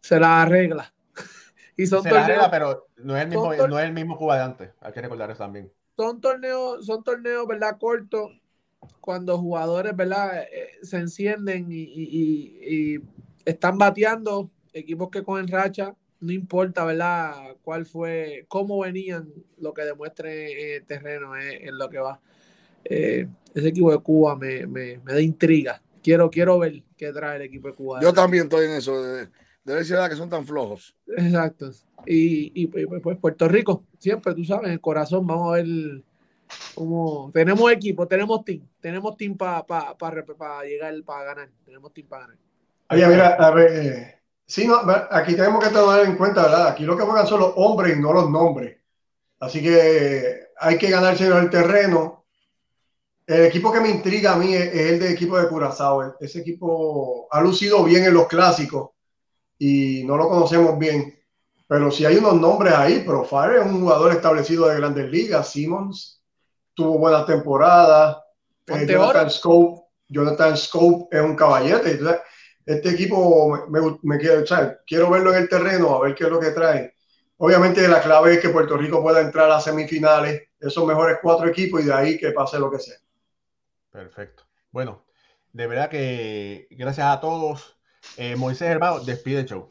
Speaker 4: se la arregla.
Speaker 1: y son se torneos, la arregla, pero no es, el mismo, no es el mismo Cuba de antes. Hay que recordar eso también.
Speaker 4: Son torneos, son torneos, ¿verdad? Cortos cuando jugadores, ¿verdad? Eh, se encienden y, están bateando, equipos que cogen racha, no importa, ¿verdad? Cuál fue, cómo venían, lo que demuestre en el terreno es, lo que va. Eh, ese equipo de Cuba me, da intriga. quiero, quiero ver qué trae el equipo de Cuba.
Speaker 7: Yo también estoy en eso, de, de ver si es verdad que son tan flojos.
Speaker 4: Exacto. Y, y, pues, pues Puerto Rico, siempre, tú sabes, el corazón, vamos a ver cómo tenemos equipo, tenemos team, tenemos team para pa, pa, pa llegar, para ganar, tenemos team para ganar.
Speaker 3: Oye, mira, a ver, eh, sí, no, aquí tenemos que tener en cuenta, ¿verdad? Aquí lo que juegan son los hombres y no los nombres. Así que hay que ganarse el terreno. El equipo que me intriga a mí es, el del equipo de Curazao. Ese equipo ha lucido bien en los clásicos y no lo conocemos bien. Pero si hay unos nombres ahí, Profire es un jugador establecido de grandes ligas. Simmons tuvo buenas temporadas. Eh, Jonathan, Scope, Jonathan Scope es un caballete. Este equipo me, me quiero, o sea, quiero verlo en el terreno, a ver qué es lo que trae. Obviamente la clave es que Puerto Rico pueda entrar a semifinales, esos mejores cuatro equipos y de ahí que pase lo que sea.
Speaker 1: Perfecto. Bueno, de verdad que gracias a todos. Eh, Moisés Hermano, despide el show.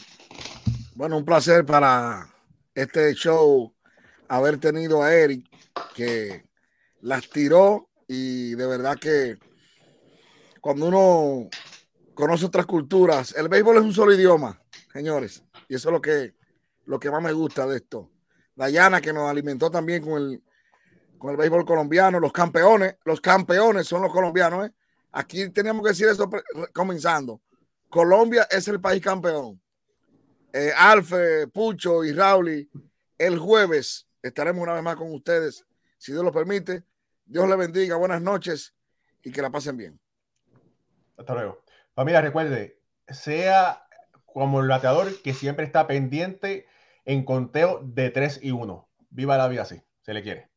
Speaker 7: Bueno, un placer para este show haber tenido a Eric, que las tiró y de verdad que cuando uno conoce otras culturas, el béisbol es un solo idioma, señores, y eso es lo que lo que más me gusta de esto. Dayana, que nos alimentó también con el, con el béisbol colombiano, los campeones, los campeones son los colombianos. ¿eh? Aquí teníamos que decir eso comenzando. Colombia es el país campeón. Eh, Alfe, Pucho y Rauli, el jueves estaremos una vez más con ustedes, si Dios lo permite. Dios le bendiga, buenas noches y que la pasen bien.
Speaker 1: Hasta luego. Familia, recuerde, sea como el bateador que siempre está pendiente en conteo de 3 y 1. Viva la vida así, se le quiere.